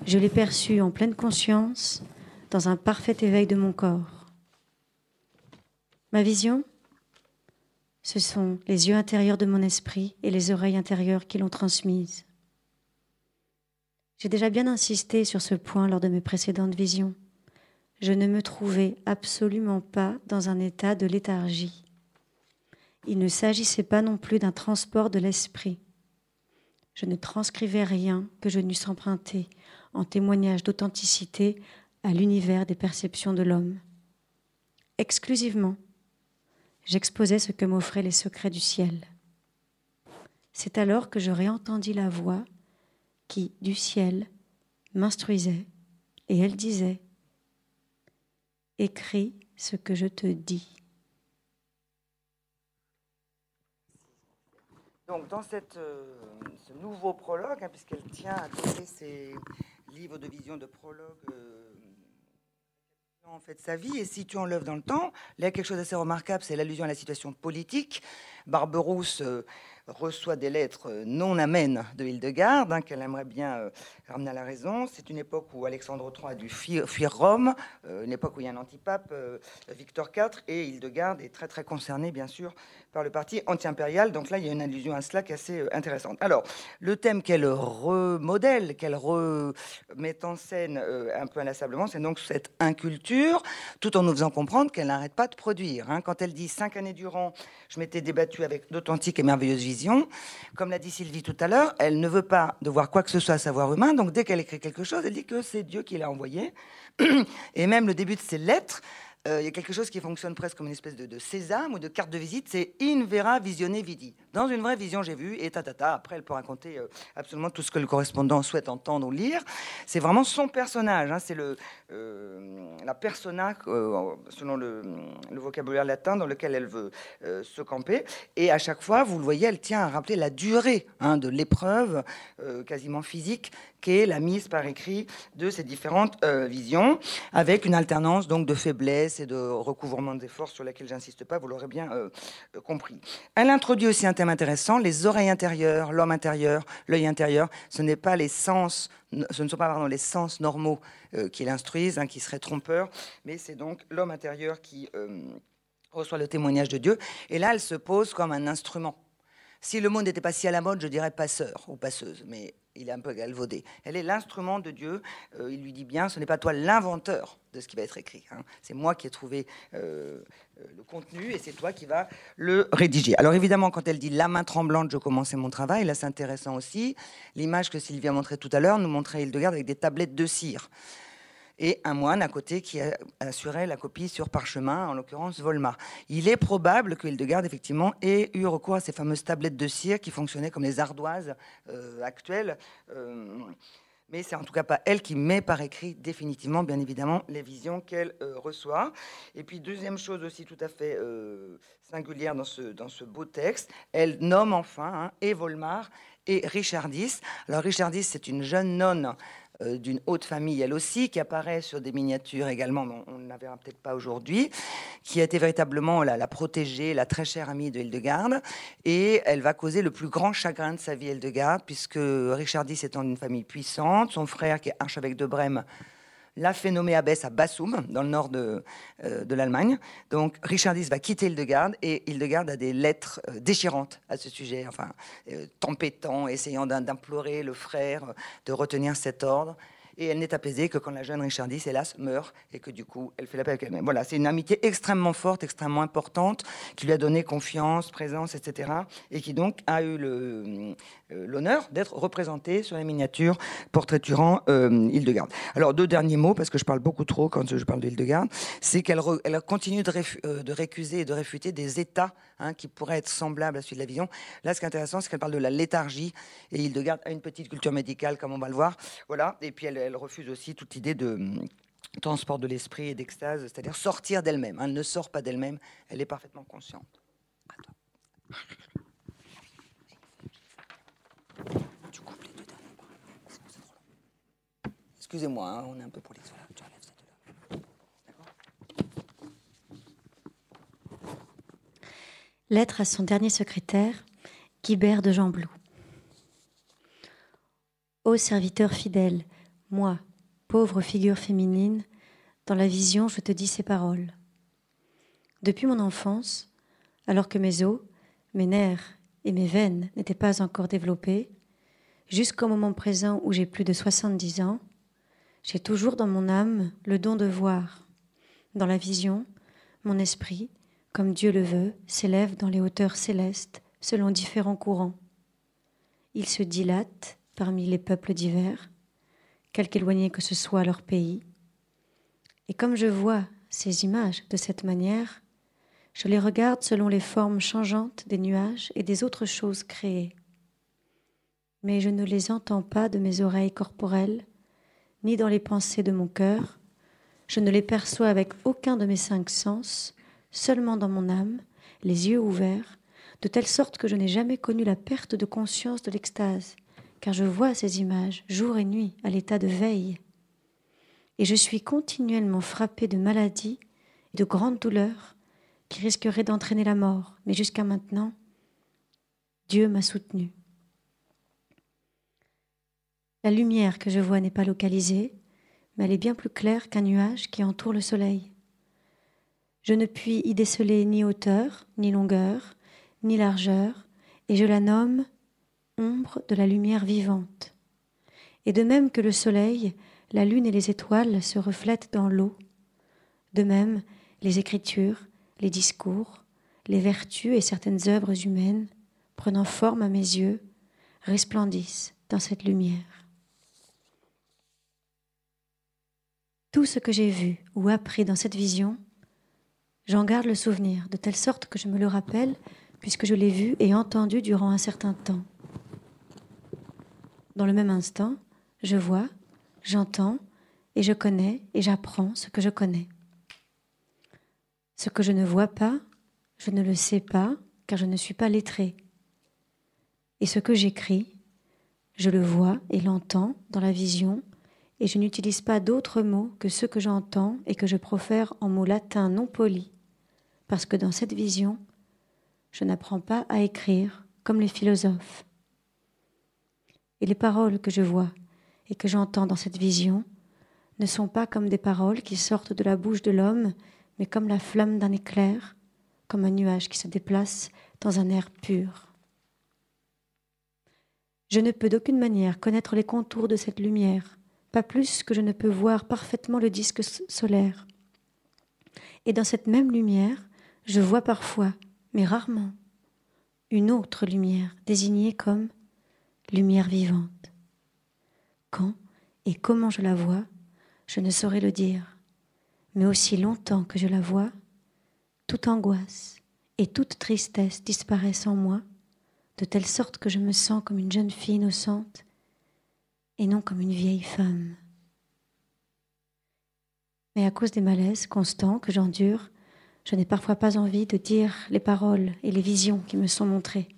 Je l'ai perçu en pleine conscience, dans un parfait éveil de mon corps. Ma vision, ce sont les yeux intérieurs de mon esprit et les oreilles intérieures qui l'ont transmise. J'ai déjà bien insisté sur ce point lors de mes précédentes visions. Je ne me trouvais absolument pas dans un état de léthargie. Il ne s'agissait pas non plus d'un transport de l'esprit. Je ne transcrivais rien que je n'eusse emprunté en témoignage d'authenticité à l'univers des perceptions de l'homme. Exclusivement, j'exposais ce que m'offraient les secrets du ciel. C'est alors que je réentendis la voix qui, du ciel, m'instruisait, et elle disait Écris ce que je te dis. Donc, dans euh, ce nouveau prologue, hein, puisqu'elle tient à côté ses livres de vision de prologue. Euh, en fait sa vie et si tu enlèves dans le temps, a quelque chose d'assez remarquable, c'est l'allusion à la situation politique. Barberousse euh, reçoit des lettres euh, non amènes de Hildegarde, hein, qu'elle aimerait bien euh, ramener à la raison. C'est une époque où Alexandre III a dû fuir, Rome, une époque où il y a un antipape, Victor IV, et Hildegarde est très très concernée, bien sûr, par le parti anti-impérial. Donc là, il y a une allusion à cela qui est assez intéressante. Alors, le thème qu'elle remodèle, qu'elle remet en scène un peu inlassablement, c'est donc cette inculture, tout en nous faisant comprendre qu'elle n'arrête pas de produire. Hein. Quand elle dit cinq années durant, je m'étais débattue avec d'authentiques et merveilleuses comme l'a dit Sylvie tout à l'heure, elle ne veut pas de voir quoi que ce soit à savoir humain, donc dès qu'elle écrit quelque chose, elle dit que c'est Dieu qui l'a envoyé. Et même le début de ses lettres, euh, il y a quelque chose qui fonctionne presque comme une espèce de, sésame ou de carte de visite, c'est in vera visione vidi. Dans une vraie vision, j'ai vu, et ta, Après, elle peut raconter euh, absolument tout ce que le correspondant souhaite entendre ou lire. C'est vraiment son personnage. Hein. c'est le, euh, la persona, selon le, vocabulaire latin, dans lequel elle veut se camper. Et à chaque fois, vous le voyez, elle tient à rappeler la durée hein, de l'épreuve quasiment physique la mise par écrit de ces différentes visions, avec une alternance donc de faiblesse et de recouvrement des forces sur lesquelles j'insiste pas, vous l'aurez bien euh, euh, compris. Elle introduit aussi un thème intéressant, les oreilles intérieures, l'homme intérieur, l'œil intérieur. Ce n'est pas les sens, ce ne sont pas pardon, les sens normaux euh, qui l'instruisent, hein, qui seraient trompeurs, mais c'est donc l'homme intérieur qui reçoit le témoignage de Dieu. Et là, elle se pose comme un instrument. Si le mot n'était pas si à la mode, je dirais passeur ou passeuse, mais il est un peu galvaudé. Elle est l'instrument de Dieu. Euh, il lui dit bien, ce n'est pas toi l'inventeur de ce qui va être écrit. Hein. C'est moi qui ai trouvé euh, euh, le contenu et c'est toi qui vas le rédiger. Alors évidemment, quand elle dit la main tremblante, je commençais mon travail, là c'est intéressant aussi. L'image que Sylvie a montrée tout à l'heure nous montrait Hildegarde avec des tablettes de cire et un moine à côté qui assurait la copie sur parchemin, en l'occurrence Volmar. Il est probable que Hildegard, effectivement, ait eu recours à ces fameuses tablettes de cire qui fonctionnaient comme les ardoises euh, actuelles. Euh, mais c'est en tout cas pas elle qui met par écrit définitivement, bien évidemment, les visions qu'elle euh, reçoit. Et puis, deuxième chose aussi tout à fait singulière dans ce, beau texte, elle nomme enfin hein, et Volmar et Richardis. Alors Richardis, c'est une jeune nonne euh, d'une haute famille, elle aussi, qui apparaît sur des miniatures également, mais on ne la verra peut-être pas aujourd'hui, qui a été véritablement la, la, protégée, la très chère amie de Hildegarde, et elle va causer le plus grand chagrin de sa vie, Hildegarde, puisque Richardis étant d'une famille puissante, son frère, qui est archevêque de Brême, l'a fait nommer abbesse à Bassum, dans le nord de, euh, de l'Allemagne. Donc Richardis va quitter Hildegarde et Hildegarde a des lettres euh, déchirantes à ce sujet, enfin, euh, tempêtant, essayant d'implorer le frère de retenir cet ordre et elle n'est apaisée que quand la jeune Richardis, hélas, meurt et que du coup, elle fait la paix avec elle-même. Voilà, c'est une amitié extrêmement forte, extrêmement importante, qui lui a donné confiance, présence, etc. et qui donc a eu euh, l'honneur d'être représentée sur les miniatures portraiturant euh, Hildegarde. Alors, deux derniers mots, parce que je parle beaucoup trop quand je parle de Hildegarde, c'est qu'elle elle continue de, euh, de, récuser et de réfuter des états hein, qui pourraient être semblables à celui de la vision. Là, ce qui est intéressant, c'est qu'elle parle de la léthargie, et Hildegarde a une petite culture médicale, comme on va le voir. Voilà, et puis elle refuse aussi toute idée de hum, transport de l'esprit et d'extase, c'est-à-dire sortir d'elle-même. Elle ne sort pas d'elle-même, elle est parfaitement consciente. Excusez-moi, hein, on est un peu pour les Lettre à son dernier secrétaire, Guibert de Jean Blou. Ô serviteur fidèle, moi, pauvre figure féminine, dans la vision je te dis ces paroles. Depuis mon enfance, alors que mes os, mes nerfs et mes veines n'étaient pas encore développés, jusqu'au moment présent où j'ai plus de 70 ans, j'ai toujours dans mon âme le don de voir. Dans la vision, mon esprit, comme Dieu le veut, s'élève dans les hauteurs célestes selon différents courants. Il se dilate parmi les peuples divers, quelque éloigné que ce soit leur pays. Et comme je vois ces images de cette manière, je les regarde selon les formes changeantes des nuages et des autres choses créées. Mais je ne les entends pas de mes oreilles corporelles, ni dans les pensées de mon cœur. Je ne les perçois avec aucun de mes cinq sens, seulement dans mon âme, les yeux ouverts, de telle sorte que je n'ai jamais connu la perte de conscience de l'extase, car je vois ces images jour et nuit à l'état de veille. Et je suis continuellement frappé de maladies et de grandes douleurs qui risqueraient d'entraîner la mort, mais jusqu'à maintenant, Dieu m'a soutenu. La lumière que je vois n'est pas localisée, mais elle est bien plus claire qu'un nuage qui entoure le soleil. Je ne puis y déceler ni hauteur, ni longueur, ni largeur, et je la nomme ombre de la lumière vivante. Et de même que le soleil, la lune et les étoiles se reflètent dans l'eau, de même les écritures, les discours, les vertus et certaines œuvres humaines, prenant forme à mes yeux, resplendissent dans cette lumière. Tout ce que j'ai vu ou appris dans cette vision, j'en garde le souvenir, de telle sorte que je me le rappelle, puisque je l'ai vu et entendu durant un certain temps. Dans le même instant, je vois, j'entends, et je connais, et j'apprends ce que je connais. Ce que je ne vois pas, je ne le sais pas, car je ne suis pas lettré. Et ce que j'écris, je le vois et l'entends dans la vision, et je n'utilise pas d'autres mots que ceux que j'entends et que je profère en mots latins non polis, parce que dans cette vision, je n'apprends pas à écrire comme les philosophes. Et les paroles que je vois et que j'entends dans cette vision ne sont pas comme des paroles qui sortent de la bouche de l'homme, mais comme la flamme d'un éclair, comme un nuage qui se déplace dans un air pur. Je ne peux d'aucune manière connaître les contours de cette lumière, pas plus que je ne peux voir parfaitement le disque solaire. Et dans cette même lumière, je vois parfois, mais rarement, une autre lumière désignée comme lumière vivante. Quand et comment je la vois, je ne saurais le dire, mais aussi longtemps que je la vois, toute angoisse et toute tristesse disparaissent en moi, de telle sorte que je me sens comme une jeune fille innocente et non comme une vieille femme. Mais à cause des malaises constants que j'endure, je n'ai parfois pas envie de dire les paroles et les visions qui me sont montrées.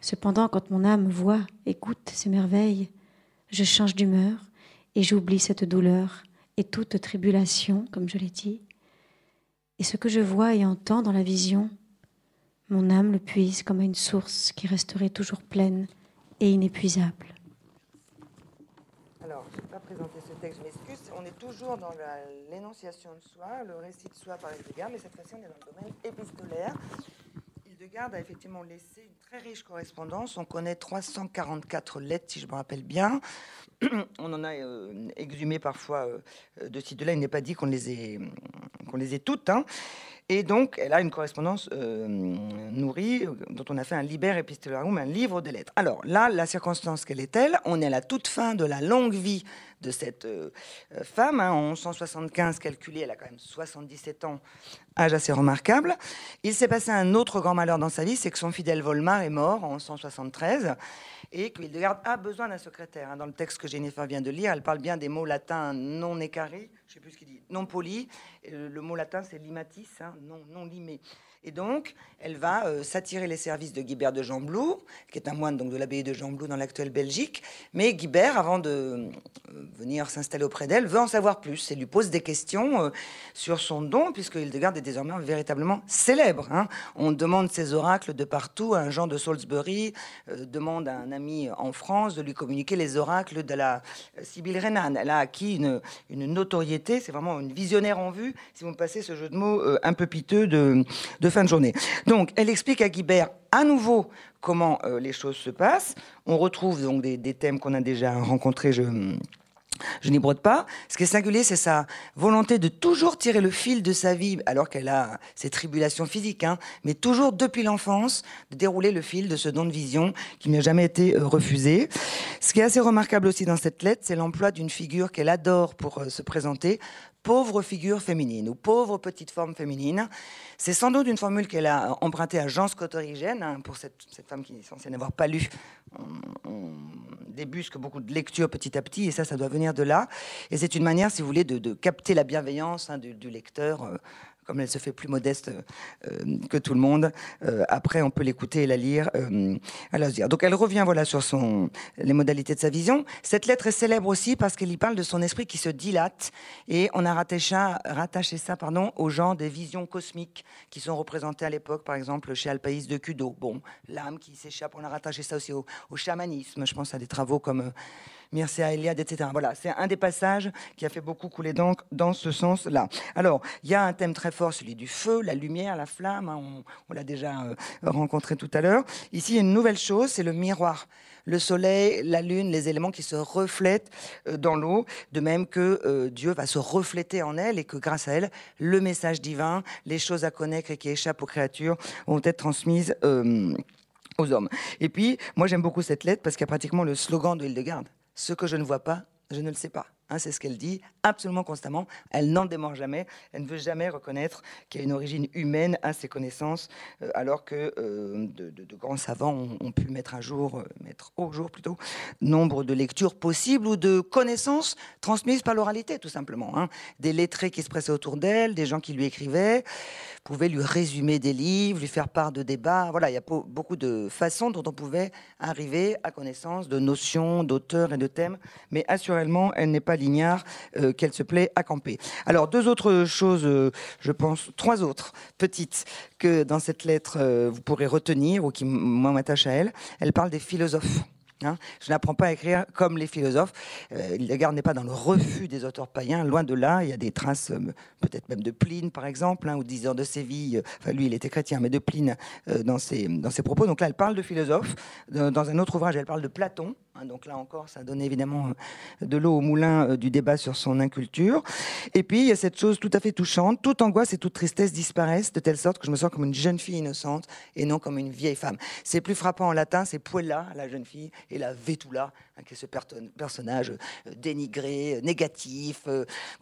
Cependant, quand mon âme voit, écoute ces merveilles, je change d'humeur et j'oublie cette douleur et toute tribulation, comme je l'ai dit. Et ce que je vois et entends dans la vision, mon âme le puise comme à une source qui resterait toujours pleine et inépuisable présenter ce texte, je m'excuse. On est toujours dans l'énonciation de soi, le récit de soi par Hildegard, mais cette fois-ci on est dans le domaine épistolaire. Hildegard a effectivement laissé une très riche correspondance. On connaît 344 lettres, si je me rappelle bien. On en a euh, exhumé parfois euh, de ci, de là. Il n'est pas dit qu'on les ait, qu'on les ait toutes. Hein. Et donc, elle a une correspondance euh, nourrie, dont on a fait un liber epistolarium, un livre de lettres. Alors là, la circonstance, quelle est-elle On est à la toute fin de la longue vie de cette euh, femme. Hein, en 1175 calculé, elle a quand même 77 ans, âge assez remarquable. Il s'est passé un autre grand malheur dans sa vie, c'est que son fidèle Volmar est mort en 1173 et que a besoin d'un secrétaire. Hein. Dans le texte que Jennifer vient de lire, elle parle bien des mots latins non écarés, je sais plus ce qu'il dit, non polis. Le, mot latin, c'est limatis, hein, non, non limé. Et donc, elle va euh, s'attirer les services de Guibert de Jeanblou, qui est un moine donc, de l'abbaye de Jeanblou dans l'actuelle Belgique. Mais Guibert, avant de euh, venir s'installer auprès d'elle, veut en savoir plus et lui pose des questions euh, sur son don, puisque Hildegard est désormais véritablement célèbre. Hein. On demande ses oracles de partout. Un Jean de Salisbury demande à un ami en France de lui communiquer les oracles de la Sibylle Renan. Elle a acquis une, une notoriété, c'est vraiment une visionnaire en vue, si vous me passez ce jeu de mots un peu piteux de, de de journée. Donc, elle explique à Guibert à nouveau comment euh, les choses se passent. On retrouve donc des, thèmes qu'on a déjà rencontrés. Je, je n'y brode pas. Ce qui est singulier, c'est sa volonté de toujours tirer le fil de sa vie, alors qu'elle a ses tribulations physiques, hein, mais toujours depuis l'enfance, de dérouler le fil de ce don de vision qui n'a jamais été euh, refusé. Ce qui est assez remarquable aussi dans cette lettre, c'est l'emploi d'une figure qu'elle adore pour euh, se présenter, pauvre figure féminine ou pauvre petite forme féminine. C'est sans doute une formule qu'elle a empruntée à Jean Scott Origène, hein, pour cette, femme qui est censée n'avoir pas lu. On, débusque beaucoup de lectures petit à petit, et ça, ça doit venir de là. Et c'est une manière, si vous voulez, de, capter la bienveillance hein, du, lecteur. Euh, comme elle se fait plus modeste euh, que tout le monde. Euh, après, on peut l'écouter et la lire euh, à dire. Donc, elle revient voilà sur les modalités de sa vision. Cette lettre est célèbre aussi parce qu'elle y parle de son esprit qui se dilate et on a rattaché, rattaché ça pardon au genre des visions cosmiques qui sont représentées à l'époque, par exemple chez Alpaïs de Cudo. Bon, l'âme qui s'échappe, on a rattaché ça aussi au, au, chamanisme. Je pense à des travaux comme Mircea Eliade, etc. Voilà, c'est un des passages qui a fait beaucoup couler donc dans ce sens-là. Alors, il y a un thème très fort, celui du feu, la lumière, la flamme. Hein, on, l'a déjà euh, rencontré tout à l'heure. Ici, il y a une nouvelle chose, c'est le miroir le soleil, la lune, les éléments qui se reflètent euh, dans l'eau, de même que euh, Dieu va se refléter en elle et que grâce à elle, le message divin, les choses à connaître et qui échappent aux créatures vont être transmises aux hommes. Et puis, moi j'aime beaucoup cette lettre parce qu'il y a pratiquement le slogan de Hildegarde. Ce que je ne vois pas, je ne le sais pas. Hein, c'est ce qu'elle dit absolument constamment. Elle n'en démord jamais. Elle ne veut jamais reconnaître qu'il y a une origine humaine à ses connaissances, euh, alors que euh, de, grands savants ont, pu mettre un jour, euh, mettre au jour plutôt, nombre de lectures possibles ou de connaissances transmises par l'oralité, tout simplement. Hein. Des lettrés qui se pressaient autour d'elle, des gens qui lui écrivaient, pouvaient lui résumer des livres, lui faire part de débats. Voilà, il y a beaucoup de façons dont on pouvait arriver à connaissance de notions, d'auteurs et de thèmes, mais assurément, elle n'est pas euh, qu'elle se plaît à camper. Alors, deux autres choses, euh, je pense, trois autres petites que dans cette lettre euh, vous pourrez retenir ou qui, moi, m'attachent à elle. Elle parle des philosophes. Hein. je n'apprends pas à écrire comme les philosophes. Euh, Hildegard n'est pas dans le refus des auteurs païens, loin de là. Il y a des traces, peut-être même de Pline, par exemple, hein, ou disant de Séville. Enfin, lui, il était chrétien, mais de Pline dans, ses, dans ses propos. Donc là, elle parle de philosophes. Dans un autre ouvrage, elle parle de Platon. Hein, donc là encore, ça donne évidemment euh, de l'eau au moulin euh, du débat sur son inculture. Et puis, il y a cette chose tout à fait touchante. Toute angoisse et toute tristesse disparaissent de telle sorte que je me sens comme une jeune fille innocente et non comme une vieille femme. C'est plus frappant en latin, c'est puella, la jeune fille, et la vetula, hein, qui est ce personnage euh, dénigré, négatif,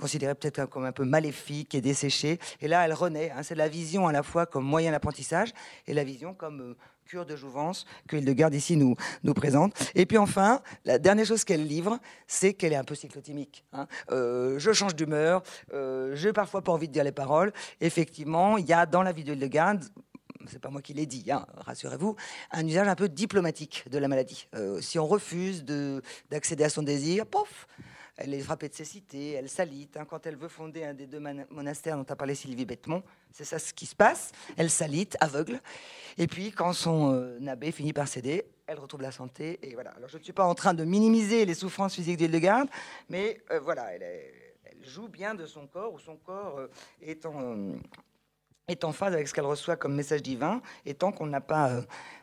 considéré peut-être comme un peu maléfique et desséché. Et là, elle renaît. Hein. c'est la vision à la fois comme moyen d'apprentissage et la vision comme cure de jouvence que Hildegard ici nous, nous présente. Et puis enfin, la dernière chose qu'elle livre, c'est qu'elle est un peu cyclotimique. Hein. Euh, je change d'humeur, euh, j'ai parfois pas envie de dire les paroles. Effectivement, il y a dans la vie de Hildegard, c'est pas moi qui l'ai dit, hein, rassurez-vous, un usage un peu diplomatique de la maladie. Euh, si on refuse d'accéder à son désir, pof, elle est frappée de cécité, elle salite. Hein, quand elle veut fonder un des deux monastères dont a parlé Sylvie Bettemont, c'est ça ce qui se passe. Elle salite, aveugle. Et puis, quand son euh, abbé finit par céder, elle retrouve la santé. Et voilà. Alors, je ne suis pas en train de minimiser les souffrances physiques d'Hildegarde, mais euh, voilà, elle, joue bien de son corps, ou son corps euh, est, en, phase avec ce qu'elle reçoit comme message divin. Et tant qu'on n'a pas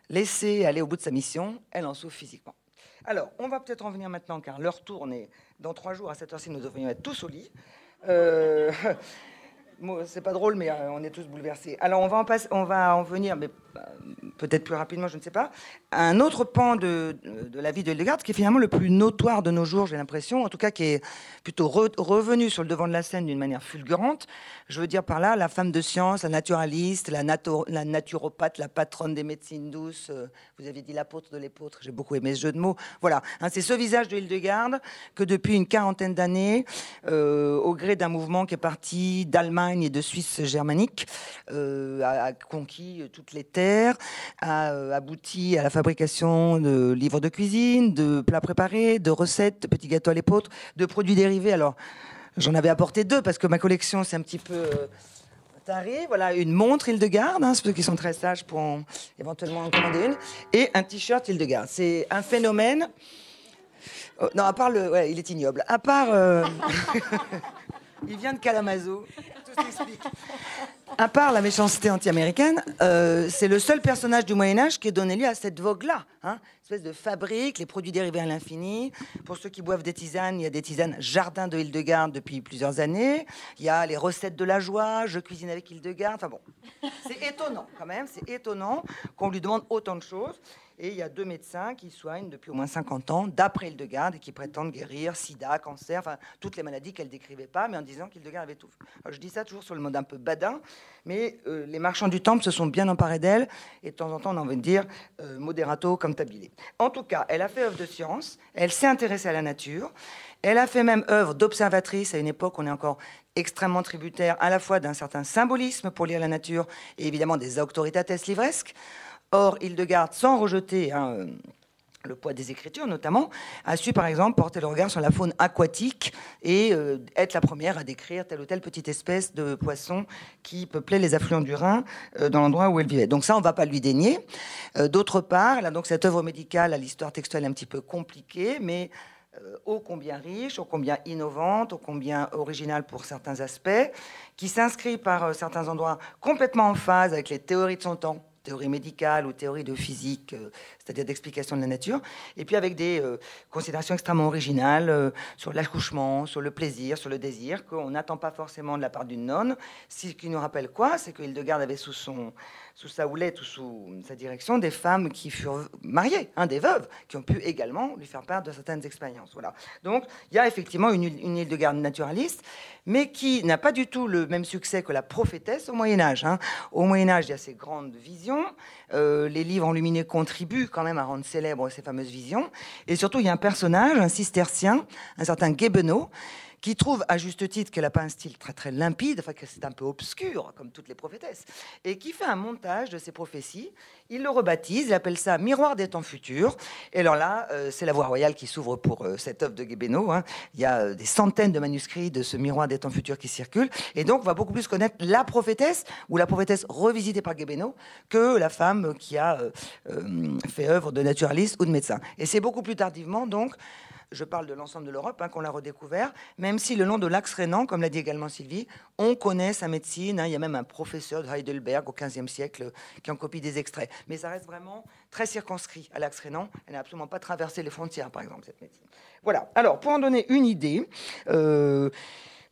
laissé aller au bout de sa mission, elle en souffre physiquement. Alors, on va peut-être en venir maintenant, car l'heure tourne et dans trois jours, à cette heure-ci, nous devrions être tous au lit. Euh, c'est pas drôle, mais euh, on est tous bouleversés. Alors, on va en, venir, mais euh, peut-être plus rapidement, je ne sais pas, un autre pan de, la vie de Hildegard, qui est finalement le plus notoire de nos jours, j'ai l'impression, en tout cas qui est plutôt revenu sur le devant de la scène d'une manière fulgurante. Je veux dire par là la femme de science, la naturaliste, la, naturopathe, la patronne des médecines douces. Euh, vous aviez dit l'apôtre de l'épôtre, j'ai beaucoup aimé ce jeu de mots. Voilà, hein, c'est ce visage de Hildegard que depuis une quarantaine d'années, au gré d'un mouvement qui est parti d'Allemagne, Et de Suisse germanique, a, conquis toutes les terres, a abouti à la fabrication de livres de cuisine, de plats préparés, de recettes, de petits gâteaux à l'épeautre, de produits dérivés. Alors, j'en avais apporté deux parce que ma collection, c'est un petit peu voilà, une montre Hildegarde, hein, ceux qui sont très sages pour éventuellement en commander une, et un t-shirt Hildegarde. C'est un phénomène. Oh, non, à part le. Ouais, il est ignoble. À part. Euh, il vient de Kalamazoo. À part la méchanceté anti-américaine, euh, c'est le seul personnage du Moyen-Âge qui est donné lieu à cette vogue-là. Hein, espèce de fabrique, les produits dérivés à l'infini. Pour ceux qui boivent des tisanes, il y a des tisanes Jardin de Hildegarde depuis plusieurs années. Il y a les recettes de la joie, je cuisine avec Hildegarde. Enfin bon, c'est étonnant quand même, c'est étonnant qu'on lui demande autant de choses. Et il y a deux médecins qui soignent depuis au moins 50 ans, d'après Hildegard, et qui prétendent guérir sida, cancer, enfin toutes les maladies qu'elle décrivait pas, mais en disant qu'Hildegard avait tout. je dis ça toujours sur le mode un peu badin, mais euh, les marchands du temple se sont bien emparés d'elle, et de temps en temps on a envie de dire euh, moderato comme tabilé. En tout cas, elle a fait œuvre de science, elle s'est intéressée à la nature, elle a fait même œuvre d'observatrice à une époque où on est encore extrêmement tributaire à la fois d'un certain symbolisme pour lire la nature et évidemment des autoritates livresques. Or, Hildegarde, sans rejeter hein, euh, le poids des écritures notamment, a su par exemple porter le regard sur la faune aquatique et euh, être la première à décrire telle ou telle petite espèce de poisson qui peuplait les affluents du Rhin euh, dans l'endroit où elle vivait. Donc ça, on ne va pas lui dénier. D'autre part, elle donc cette œuvre médicale à l'histoire textuelle un petit peu compliquée, mais ô combien riche, ô combien innovante, ô combien originale pour certains aspects, qui s'inscrit par certains endroits complètement en phase avec les théories de son temps théorie médicale ou théorie de physique, euh, c'est-à-dire d'explication de la nature, et puis avec des euh, considérations extrêmement originales euh, sur l'accouchement, sur le plaisir, sur le désir, qu'on n'attend pas forcément de la part d'une nonne. Ce qui nous rappelle quoi? C'est que Hildegarde avait sous son, sous sa houlette ou sous sa direction des femmes qui furent mariées, hein, des veuves, qui ont pu également lui faire part de certaines expériences. Voilà. Donc il y a effectivement une, une île de garde naturaliste, mais qui n'a pas du tout le même succès que la prophétesse au Moyen Âge. Hein. Au Moyen Âge, il y a ces grandes visions. Euh, les livres enluminés contribuent quand même à rendre célèbres ces fameuses visions. Et surtout, il y a un personnage, un cistercien, un certain Guébenot, qui trouve à juste titre qu'elle n'a pas un style très très limpide, enfin que c'est un peu obscur, comme toutes les prophétesses, et qui fait un montage de ses prophéties. Il le rebaptise, il appelle ça Miroir des temps futurs. Et alors là, euh, c'est la voie royale qui s'ouvre pour euh, cette œuvre de Guébéno. Hein. Il y a euh, des centaines de manuscrits de ce Miroir des temps futurs qui circulent. Et donc, on va beaucoup plus connaître la prophétesse, ou la prophétesse revisitée par Guébéno, que la femme qui a fait œuvre de naturaliste ou de médecin. Et c'est beaucoup plus tardivement, donc, je parle de l'ensemble de l'Europe, hein, qu'on l'a redécouvert, même si le nom de l'axe rénan, comme l'a dit également Sylvie, on connaît sa médecine. Hein. il y a même un professeur de Heidelberg au XVe siècle qui en copie des extraits. Mais ça reste vraiment très circonscrit à l'axe rénan. Elle n'a absolument pas traversé les frontières, par exemple, cette médecine. Voilà. Alors, pour en donner une idée, euh,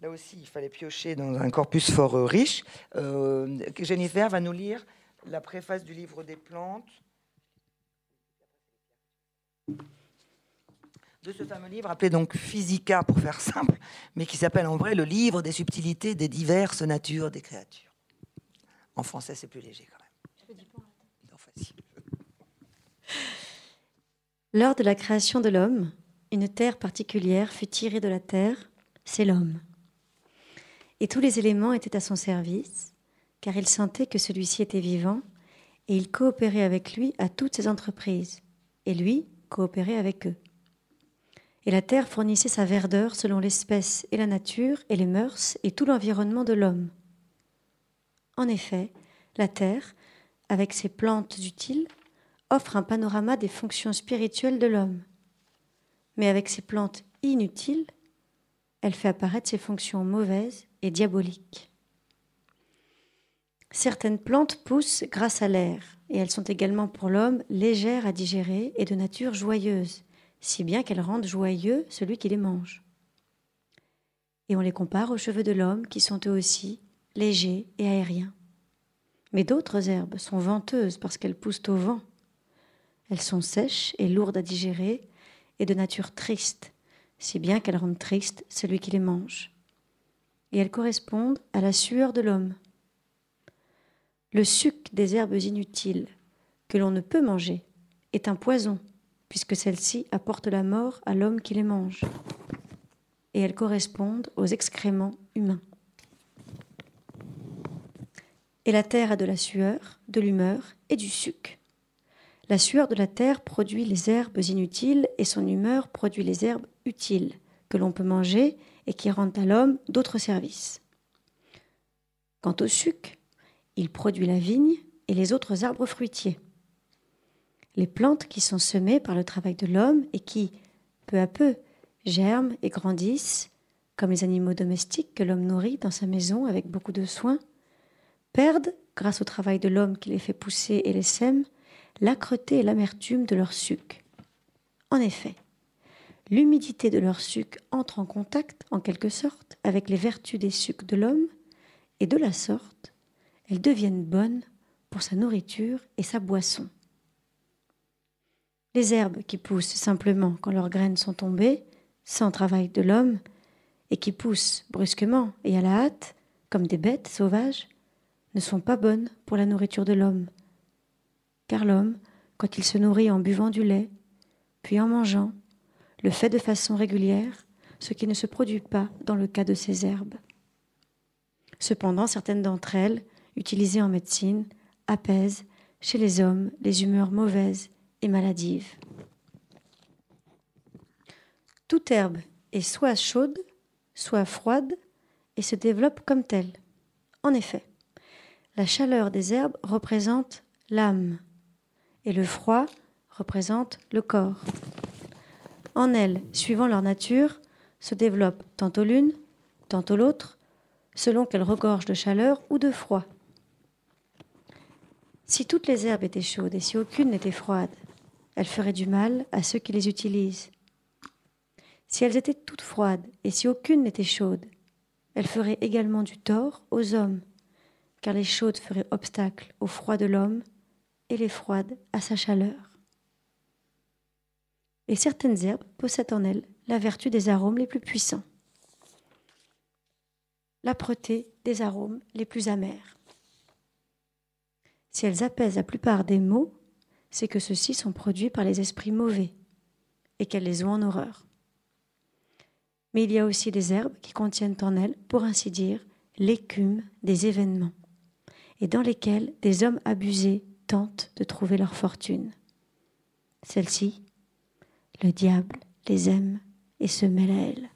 là aussi, il fallait piocher dans un corpus fort euh, riche. Euh, Jennifer va nous lire la préface du livre des plantes de ce fameux livre appelé donc Physica pour faire simple, mais qui s'appelle en vrai le livre des subtilités des diverses natures des créatures. En français, c'est plus léger quand même. Lors de la création de l'homme, une terre particulière fut tirée de la terre, c'est l'homme. Et tous les éléments étaient à son service, car il sentait que celui-ci était vivant, et il coopérait avec lui à toutes ses entreprises, et lui coopérait avec eux et la terre fournissait sa verdeur selon l'espèce et la nature et les mœurs et tout l'environnement de l'homme. En effet, la terre, avec ses plantes utiles, offre un panorama des fonctions spirituelles de l'homme. Mais avec ses plantes inutiles, elle fait apparaître ses fonctions mauvaises et diaboliques. Certaines plantes poussent grâce à l'air, et elles sont également pour l'homme légères à digérer et de nature joyeuse, si bien qu'elles rendent joyeux celui qui les mange. Et on les compare aux cheveux de l'homme qui sont eux aussi légers et aériens. Mais d'autres herbes sont venteuses parce qu'elles poussent au vent. Elles sont sèches et lourdes à digérer et de nature triste, si bien qu'elles rendent triste celui qui les mange. Et elles correspondent à la sueur de l'homme. Le suc des herbes inutiles que l'on ne peut manger est un poison puisque celles-ci apportent la mort à l'homme qui les mange, et elles correspondent aux excréments humains. Et la terre a de la sueur, de l'humeur et du suc. La sueur de la terre produit les herbes inutiles et son humeur produit les herbes utiles que l'on peut manger et qui rendent à l'homme d'autres services. Quant au suc, il produit la vigne et les autres arbres fruitiers. Les plantes qui sont semées par le travail de l'homme et qui, peu à peu, germent et grandissent, comme les animaux domestiques que l'homme nourrit dans sa maison avec beaucoup de soin, perdent, grâce au travail de l'homme qui les fait pousser et les sème, l'âcreté et l'amertume de leur suc. En effet, l'humidité de leur suc entre en contact, en quelque sorte, avec les vertus des sucs de l'homme, et de la sorte, elles deviennent bonnes pour sa nourriture et sa boisson. Les herbes qui poussent simplement quand leurs graines sont tombées, sans travail de l'homme, et qui poussent brusquement et à la hâte, comme des bêtes sauvages, ne sont pas bonnes pour la nourriture de l'homme. Car l'homme, quand il se nourrit en buvant du lait, puis en mangeant, le fait de façon régulière, ce qui ne se produit pas dans le cas de ces herbes. Cependant, certaines d'entre elles, utilisées en médecine, apaisent chez les hommes les humeurs mauvaises maladive. Toute herbe est soit chaude, soit froide, et se développe comme telle. En effet, la chaleur des herbes représente l'âme, et le froid représente le corps. En elles, suivant leur nature, se développe tantôt l'une, tantôt l'autre, selon qu'elles regorgent de chaleur ou de froid. Si toutes les herbes étaient chaudes et si aucune n'était froide, elles feraient du mal à ceux qui les utilisent. Si elles étaient toutes froides et si aucune n'était chaude, elles feraient également du tort aux hommes, car les chaudes feraient obstacle au froid de l'homme et les froides à sa chaleur. Et certaines herbes possèdent en elles la vertu des arômes les plus puissants, l'âpreté des arômes les plus amers. Si elles apaisent la plupart des maux, c'est que ceux-ci sont produits par les esprits mauvais et qu'elles les ont en horreur. Mais il y a aussi des herbes qui contiennent en elles, pour ainsi dire, l'écume des événements, et dans lesquelles des hommes abusés tentent de trouver leur fortune. Celles-ci, le diable les aime et se mêle à elles.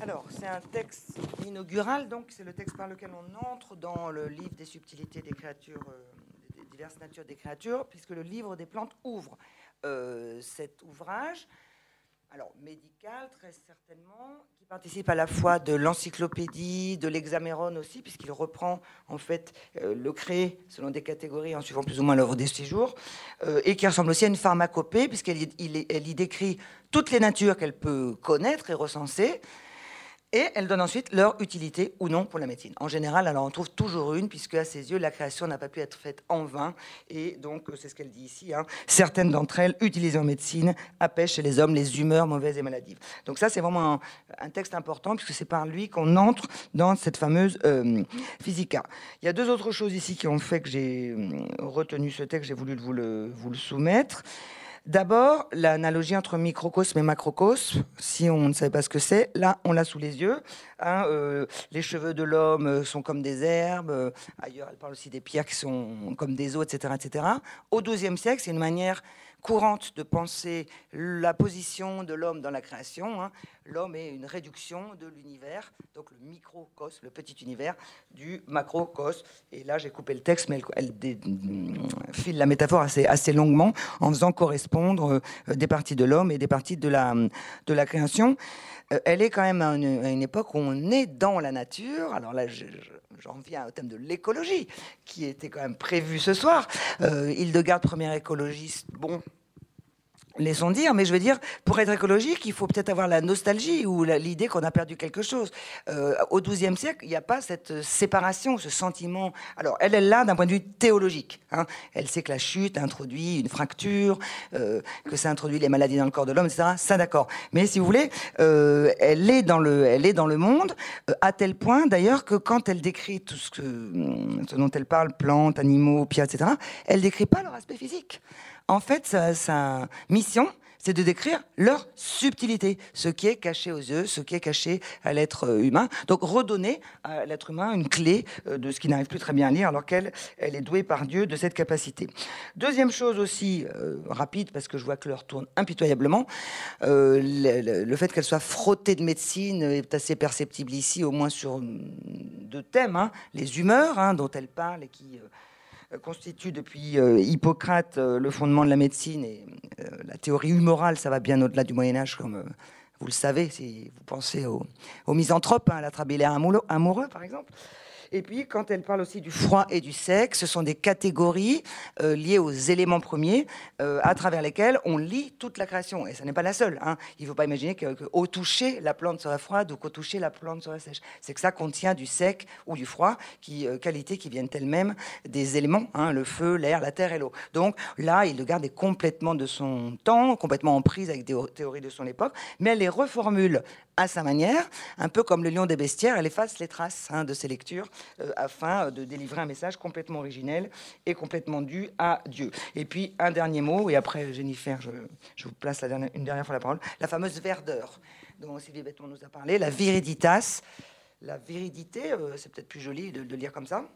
Alors, c'est un texte inaugural, donc c'est le texte par lequel on entre dans le livre des subtilités des créatures euh, diverses natures des créatures, puisque le livre des plantes ouvre euh, cet ouvrage. Alors, médical, très certainement, qui participe à la fois de l'encyclopédie, de l'hexaméron aussi, puisqu'il reprend en fait euh, le crée selon des catégories en suivant plus ou moins l'œuvre des séjours, euh, et qui ressemble aussi à une pharmacopée, puisqu'elle elle y décrit toutes les natures qu'elle peut connaître et recenser, et elle donne ensuite leur utilité ou non pour la médecine. En général, alors on trouve toujours une, puisque à ses yeux, la création n'a pas pu être faite en vain. Et donc, c'est ce qu'elle dit ici. Hein. Certaines d'entre elles, utilisées en médecine, apêchent chez les hommes les humeurs mauvaises et maladives. Donc ça, c'est vraiment un, texte important, puisque c'est par lui qu'on entre dans cette fameuse euh, physica. Il y a deux autres choses ici qui ont fait que j'ai euh, retenu ce texte, j'ai voulu vous le soumettre. D'abord, l'analogie entre microcosme et macrocosme, si on ne savait pas ce que c'est, là, on l'a sous les yeux. Hein, euh, les cheveux de l'homme sont comme des herbes. ailleurs, elle parle aussi des pierres qui sont comme des eaux, etc. etc. Au XIIe siècle, c'est une manière courante de penser la position de l'homme dans la création. Hein. L'homme est une réduction de l'univers, donc le microcosme, le petit univers, du macrocosme. Et là, j'ai coupé le texte, mais elle, file la métaphore assez, longuement en faisant correspondre euh, des parties de l'homme et des parties de la, de la création. Euh, elle est quand même à une, époque où on est dans la nature. Alors là, j'en viens au thème de l'écologie, qui était quand même prévu ce soir. Euh, Hildegarde, première écologiste, bon, laissons dire, mais je veux dire, pour être écologique, il faut peut-être avoir la nostalgie ou l'idée qu'on a perdu quelque chose. Euh, au XIIe siècle, il n'y a pas cette séparation, ce sentiment. Alors, elle est là d'un point de vue théologique. Hein. Elle sait que la chute introduit une fracture, euh, que ça introduit les maladies dans le corps de l'homme, etc. Ça, d'accord. Mais si vous voulez, euh, elle est dans le, monde à tel point, d'ailleurs, que quand elle décrit tout ce, ce dont elle parle, plantes, animaux, pierres, etc., elle décrit pas leur aspect physique. En fait, sa, mission, c'est de décrire leur subtilité, ce qui est caché aux yeux, ce qui est caché à l'être euh, humain. Donc redonner à l'être humain une clé euh, de ce qui n'arrive plus très bien à lire, alors qu'elle elle est douée par Dieu de cette capacité. Deuxième chose aussi euh, rapide, parce que je vois que l'heure tourne impitoyablement, le, fait qu'elle soit frottée de médecine est assez perceptible ici, au moins sur deux thèmes, hein. les humeurs hein, dont elle parle et qui constitue depuis euh, Hippocrate euh, le fondement de la médecine et la théorie humorale, ça va bien au-delà du Moyen Âge, comme vous le savez, si vous pensez aux, misanthropes, hein, à la trabillaire amoureux, par exemple. Et puis, quand elle parle aussi du froid et du sec, ce sont des catégories euh, liées aux éléments premiers euh, à travers lesquels on lit toute la création. Et ça n'est pas la seule. Hein. Il ne faut pas imaginer qu'au toucher, la plante sera froide ou qu'au toucher, la plante sera sèche. C'est que ça contient du sec ou du froid, qui, euh, qualités qui viennent elles-mêmes des éléments, hein, le feu, l'air, la terre et l'eau. Donc là, il garde complètement de son temps, complètement en prise avec des théories de son époque, mais elle les reformule à sa manière, un peu comme le lion des bestiaires, elle efface les traces hein, de ses lectures afin de délivrer un message complètement originel et complètement dû à Dieu. Et puis un dernier mot, et après Jennifer, je, vous place une dernière fois la parole, la fameuse verdeur dont Sylvie Betton nous a parlé, la viriditas, la viridité, euh, c'est peut-être plus joli de, de lire comme ça,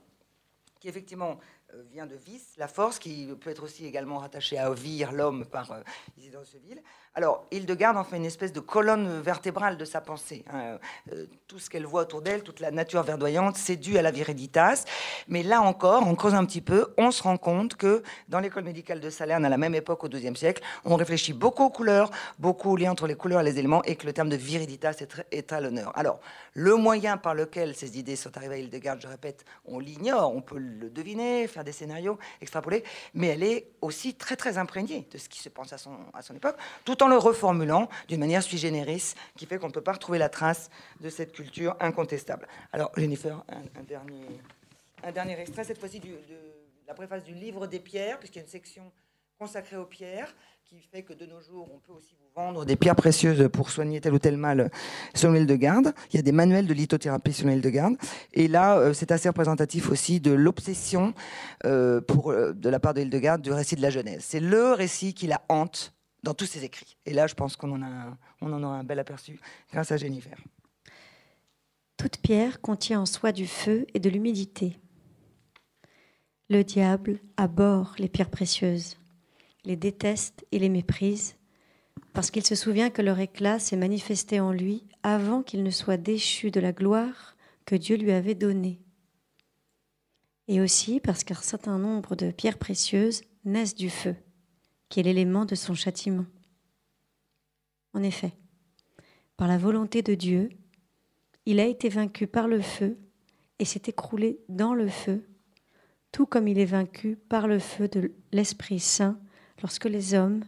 qui effectivement euh, vient de vis, la force, qui peut être aussi également rattachée à Ovir, l'homme, par euh, Isidore Seville. Alors, Hildegarde en fait une espèce de colonne vertébrale de sa pensée. Hein. Euh, tout ce qu'elle voit autour d'elle, toute la nature verdoyante, c'est dû à la viriditas. Mais là encore, on creuse un petit peu, on se rend compte que dans l'école médicale de Salerne, à la même époque, au XIIe siècle, on réfléchit beaucoup aux couleurs, beaucoup au lien entre les couleurs et les éléments, et que le terme de viriditas est, est à l'honneur. Alors, le moyen par lequel ces idées sont arrivées à Hildegarde, je répète, on l'ignore, on peut le deviner, faire des scénarios, extrapoler, mais elle est aussi très très imprégnée de ce qui se pense à son, à son époque, tout en le reformulant d'une manière sui generis, qui fait qu'on ne peut pas retrouver la trace de cette culture incontestable. Alors, Jennifer, un, dernier, extrait, cette fois-ci de la préface du livre des pierres, puisqu'il y a une section consacrée aux pierres qui fait que de nos jours, on peut aussi vous vendre des pierres précieuses pour soigner tel ou tel mal selon l'île de garde. Il y a des manuels de lithothérapie sur l'île de garde. Et là, euh, c'est assez représentatif aussi de l'obsession euh, euh, de la part de l'île de garde du récit de la Genèse. C'est le récit qui la hante dans tous ses écrits. Et là, je pense qu'on en, aura un bel aperçu grâce à Jennifer. Toute pierre contient en soi du feu et de l'humidité. Le diable abhorre les pierres précieuses les déteste et les méprise, parce qu'il se souvient que leur éclat s'est manifesté en lui avant qu'il ne soit déchu de la gloire que Dieu lui avait donnée. Et aussi parce qu'un certain nombre de pierres précieuses naissent du feu, qui est l'élément de son châtiment. En effet, par la volonté de Dieu, il a été vaincu par le feu et s'est écroulé dans le feu, tout comme il est vaincu par le feu de l'Esprit Saint lorsque les hommes,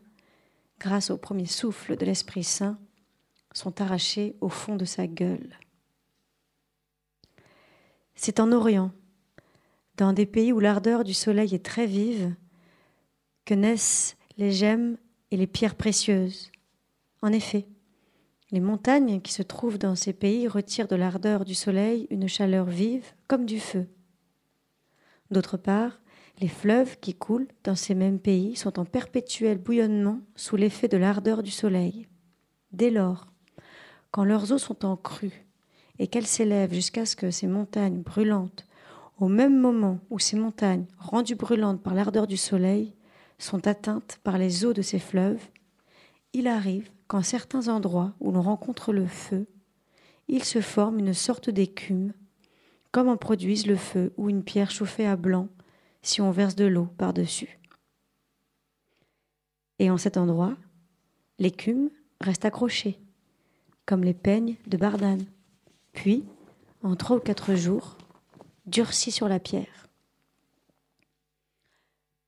grâce au premier souffle de l'Esprit Saint, sont arrachés au fond de sa gueule. C'est en Orient, dans des pays où l'ardeur du soleil est très vive, que naissent les gemmes et les pierres précieuses. En effet, les montagnes qui se trouvent dans ces pays retirent de l'ardeur du soleil une chaleur vive comme du feu. D'autre part, les fleuves qui coulent dans ces mêmes pays sont en perpétuel bouillonnement sous l'effet de l'ardeur du soleil. Dès lors, quand leurs eaux sont en crue et qu'elles s'élèvent jusqu'à ce que ces montagnes brûlantes, au même moment où ces montagnes, rendues brûlantes par l'ardeur du soleil, sont atteintes par les eaux de ces fleuves, il arrive qu'en certains endroits où l'on rencontre le feu, il se forme une sorte d'écume, comme en produisent le feu ou une pierre chauffée à blanc si on verse de l'eau par-dessus. Et en cet endroit, l'écume reste accrochée, comme les peignes de Bardane, puis, en trois ou quatre jours, durcit sur la pierre.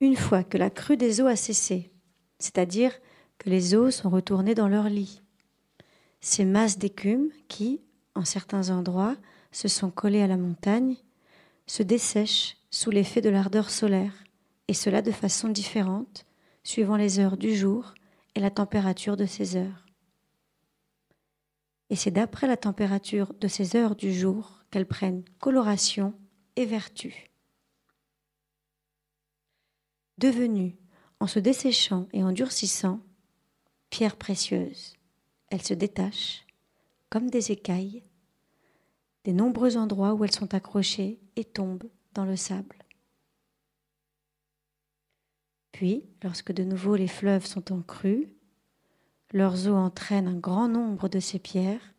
Une fois que la crue des eaux a cessé, c'est-à-dire que les eaux sont retournées dans leur lit, ces masses d'écume qui, en certains endroits, se sont collées à la montagne, se dessèchent sous l'effet de l'ardeur solaire, et cela de façon différente, suivant les heures du jour et la température de ces heures. Et c'est d'après la température de ces heures du jour qu'elles prennent coloration et vertu. Devenues, en se desséchant et en durcissant, pierres précieuses. Elles se détachent, comme des écailles, des nombreux endroits où elles sont accrochées et tombent dans le sable. Puis, lorsque de nouveau les fleuves sont en crue, leurs eaux entraînent un grand nombre de ces pierres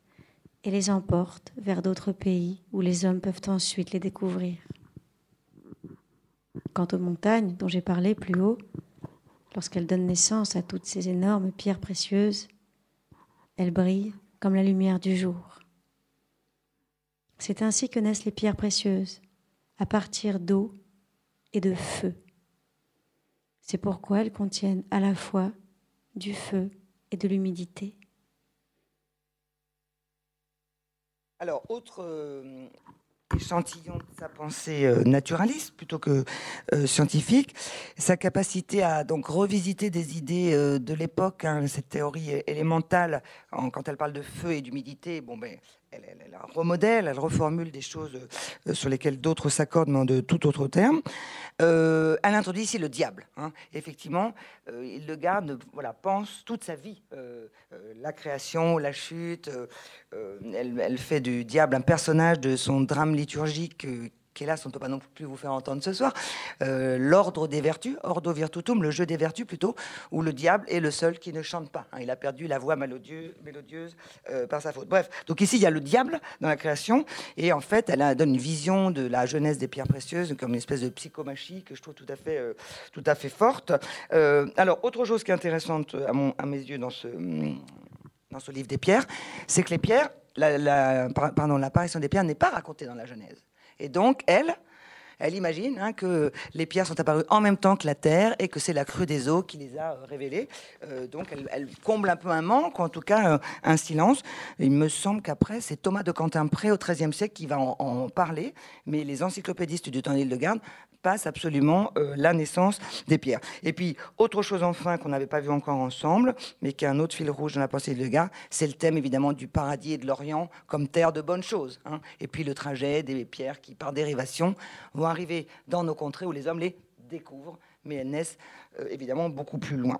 et les emportent vers d'autres pays où les hommes peuvent ensuite les découvrir. Quant aux montagnes dont j'ai parlé plus haut, lorsqu'elles donnent naissance à toutes ces énormes pierres précieuses, elles brillent comme la lumière du jour. C'est ainsi que naissent les pierres précieuses, à partir d'eau et de feu. C'est pourquoi elles contiennent à la fois du feu et de l'humidité. Alors, autre euh, échantillon de sa pensée euh, naturaliste plutôt que euh, scientifique, sa capacité à donc revisiter des idées de l'époque, hein, cette théorie élémentale, quand elle parle de feu et d'humidité, bon ben, elle, remodèle, elle reformule des choses euh, sur lesquelles d'autres s'accordent, mais de tout autre terme. Euh, elle introduit ici le diable. Hein. Effectivement, euh, il le garde, voilà, pense toute sa vie, la création, la chute. Elle, elle, fait du diable un personnage de son drame liturgique qu'hélas on ne peut pas non plus vous faire entendre ce soir, euh, l'ordre des vertus, ordo virtutum, le jeu des vertus plutôt, où le diable est le seul qui ne chante pas. Hein. il a perdu la voix mélodieuse, euh, par sa faute. Bref, donc ici il y a le diable dans la création, et en fait elle donne une vision de la jeunesse des pierres précieuses comme une espèce de psychomachie que je trouve tout à fait, euh, tout à fait forte. alors autre chose qui est intéressante à, mes yeux dans ce, livre des pierres, c'est que les pierres, la, pardon, l'apparition des pierres n'est pas racontée dans la Genèse. Et donc, elle, elle imagine hein, que les pierres sont apparues en même temps que la terre et que c'est la crue des eaux qui les a euh, révélées. Euh, donc elle, comble un peu un manque, en tout cas euh, un silence. Il me semble qu'après, c'est Thomas de Quentin-Pré au XIIIe siècle qui va en, en, parler, mais les encyclopédistes du temps d'Île-de-Garde passe absolument euh, la naissance des pierres. Et puis, autre chose enfin qu'on n'avait pas vu encore ensemble, mais qui est un autre fil rouge dans la pensée de Legard, c'est le thème évidemment du paradis et de l'Orient comme terre de bonnes choses. Hein. Et puis le trajet des pierres qui, par dérivation, vont arriver dans nos contrées où les hommes les découvrent, mais elles naissent euh, évidemment beaucoup plus loin.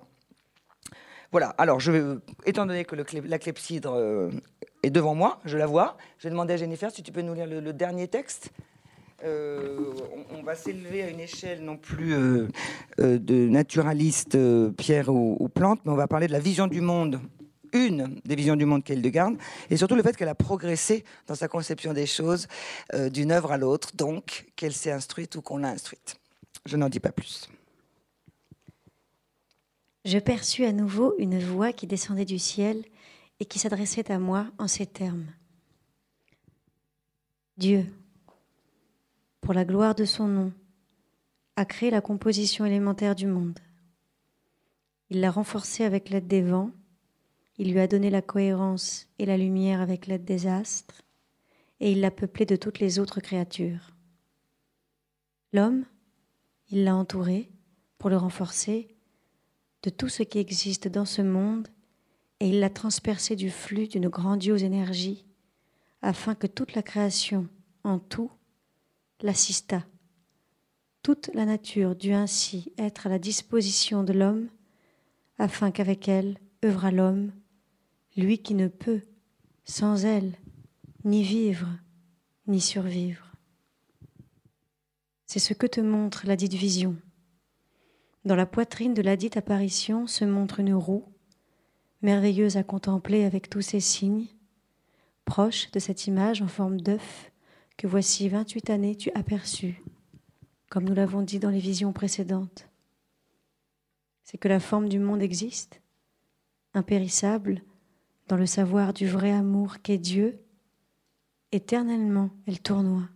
Voilà, alors je vais, étant donné que la clepsydre euh, est devant moi, je la vois, je vais demander à Jennifer si tu peux nous lire le dernier texte. Euh, on, va s'élever à une échelle non plus euh, euh, de naturaliste pierre ou, plante, mais on va parler de la vision du monde une des visions du monde qu'elle garde, et surtout le fait qu'elle a progressé dans sa conception des choses d'une œuvre à l'autre, donc qu'elle s'est instruite ou qu'on l'a instruite. Je n'en dis pas plus. Je perçus à nouveau une voix qui descendait du ciel et qui s'adressait à moi en ces termes. Dieu, pour la gloire de son nom, a créé la composition élémentaire du monde. Il l'a renforcée avec l'aide des vents, il lui a donné la cohérence et la lumière avec l'aide des astres, et il l'a peuplée de toutes les autres créatures. L'homme, il l'a entouré pour le renforcer de tout ce qui existe dans ce monde, et il l'a transpercé du flux d'une grandiose énergie, afin que toute la création, en tout, l'assista. Toute la nature dut ainsi être à la disposition de l'homme, afin qu'avec elle œuvra l'homme, lui qui ne peut, sans elle, ni vivre, ni survivre. C'est ce que te montre la dite vision. Dans la poitrine de la dite apparition se montre une roue, merveilleuse à contempler avec tous ses signes, proche de cette image en forme d'œuf que voici 28 années tu aperçus, comme nous l'avons dit dans les visions précédentes. C'est que la forme du monde existe, impérissable, dans le savoir du vrai amour qu'est Dieu. Éternellement, elle tournoie,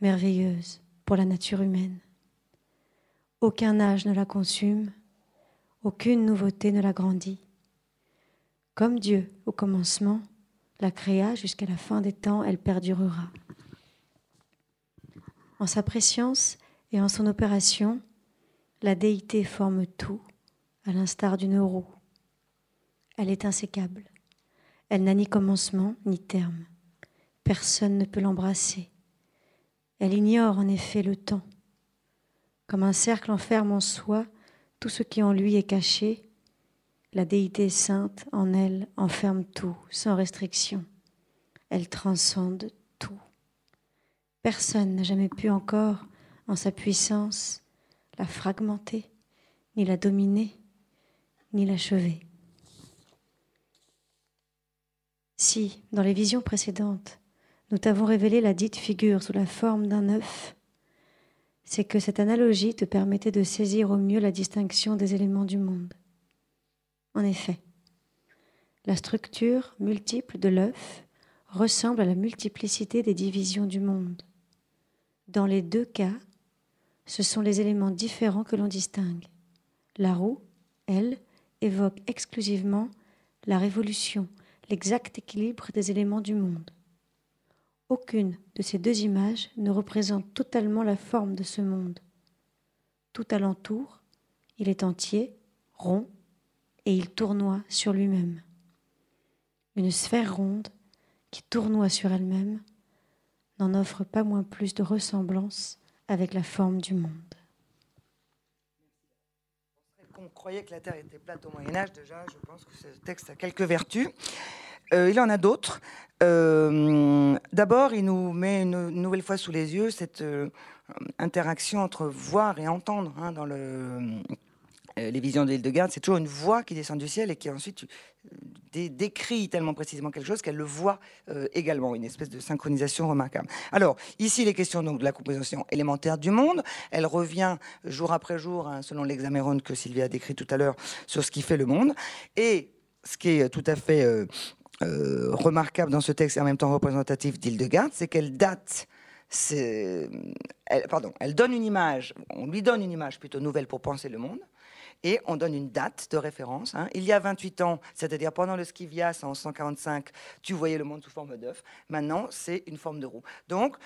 merveilleuse pour la nature humaine. Aucun âge ne la consume, aucune nouveauté ne la grandit. Comme Dieu au commencement la créa jusqu'à la fin des temps, elle perdurera. En sa préscience et en son opération, la déité forme tout, à l'instar d'une roue. Elle est insécable. Elle n'a ni commencement ni terme. Personne ne peut l'embrasser. Elle ignore en effet le temps. Comme un cercle enferme en soi tout ce qui en lui est caché, La déité sainte en elle enferme tout, sans restriction. Elle transcende tout. Personne n'a jamais pu encore, en sa puissance, la fragmenter, ni la dominer, ni l'achever. Si, dans les visions précédentes, nous t'avons révélé la dite figure sous la forme d'un œuf, c'est que cette analogie te permettait de saisir au mieux la distinction des éléments du monde. En effet, la structure multiple de l'œuf ressemble à la multiplicité des divisions du monde. Dans les deux cas, ce sont les éléments différents que l'on distingue. La roue, elle, évoque exclusivement la révolution, l'exact équilibre des éléments du monde. Aucune de ces deux images ne représente totalement la forme de ce monde. Tout alentour, il est entier, rond, et il tournoie sur lui-même. Une sphère ronde qui tournoie sur elle-même n'en offre pas moins plus de ressemblance avec la forme du monde. On croyait que la Terre était plate au Moyen Âge, déjà, je pense que ce texte a quelques vertus. Euh, il en a d'autres. Euh, d'abord, il nous met une, nouvelle fois sous les yeux cette euh, interaction entre voir et entendre hein, dans le, les visions de l'île de Garde. C'est toujours une voix qui descend du ciel et qui ensuite décrit tellement précisément quelque chose qu'elle le voit également, une espèce de synchronisation remarquable. Alors, ici, les questions donc, de la composition élémentaire du monde, elle revient jour après jour, hein, selon l'examéron que Sylvia a décrit tout à l'heure, sur ce qui fait le monde. Et ce qui est tout à fait euh, remarquable dans ce texte et en même temps représentatif d'Hildegarde, c'est qu'elle date elle, pardon, elle donne une image, on lui donne une image plutôt nouvelle pour penser le monde, et on donne une date de référence. Hein. Il y a 28 ans, c'est-à-dire pendant le Skivias en 145, tu voyais le monde sous forme d'œuf. Maintenant, c'est une forme de roue. Donc,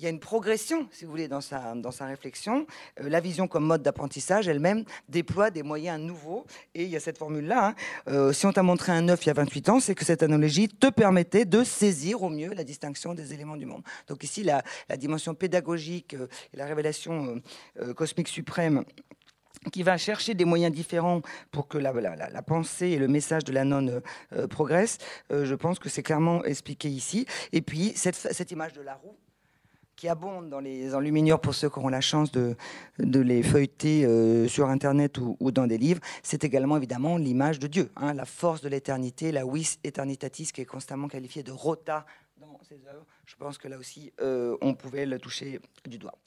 il y a une progression, si vous voulez, dans sa, dans sa réflexion. Euh, la vision comme mode d'apprentissage elle-même déploie des moyens nouveaux. Et il y a cette formule-là. Hein. Euh, si on t'a montré un œuf il y a 28 ans, c'est que cette analogie te permettait de saisir au mieux la distinction des éléments du monde. Donc ici, la, la dimension pédagogique euh, et la révélation cosmique suprême qui va chercher des moyens différents pour que la, pensée et le message de la nonne progressent, je pense que c'est clairement expliqué ici. Et puis, cette, image de la roue, qui abondent dans les enluminures pour ceux qui auront la chance de, les feuilleter euh, sur Internet ou, dans des livres, c'est également évidemment l'image de Dieu, hein, la force de l'éternité, la vis eternitatis qui est constamment qualifiée de rota dans ses œuvres. Je pense que là aussi, euh, on pouvait le toucher du doigt.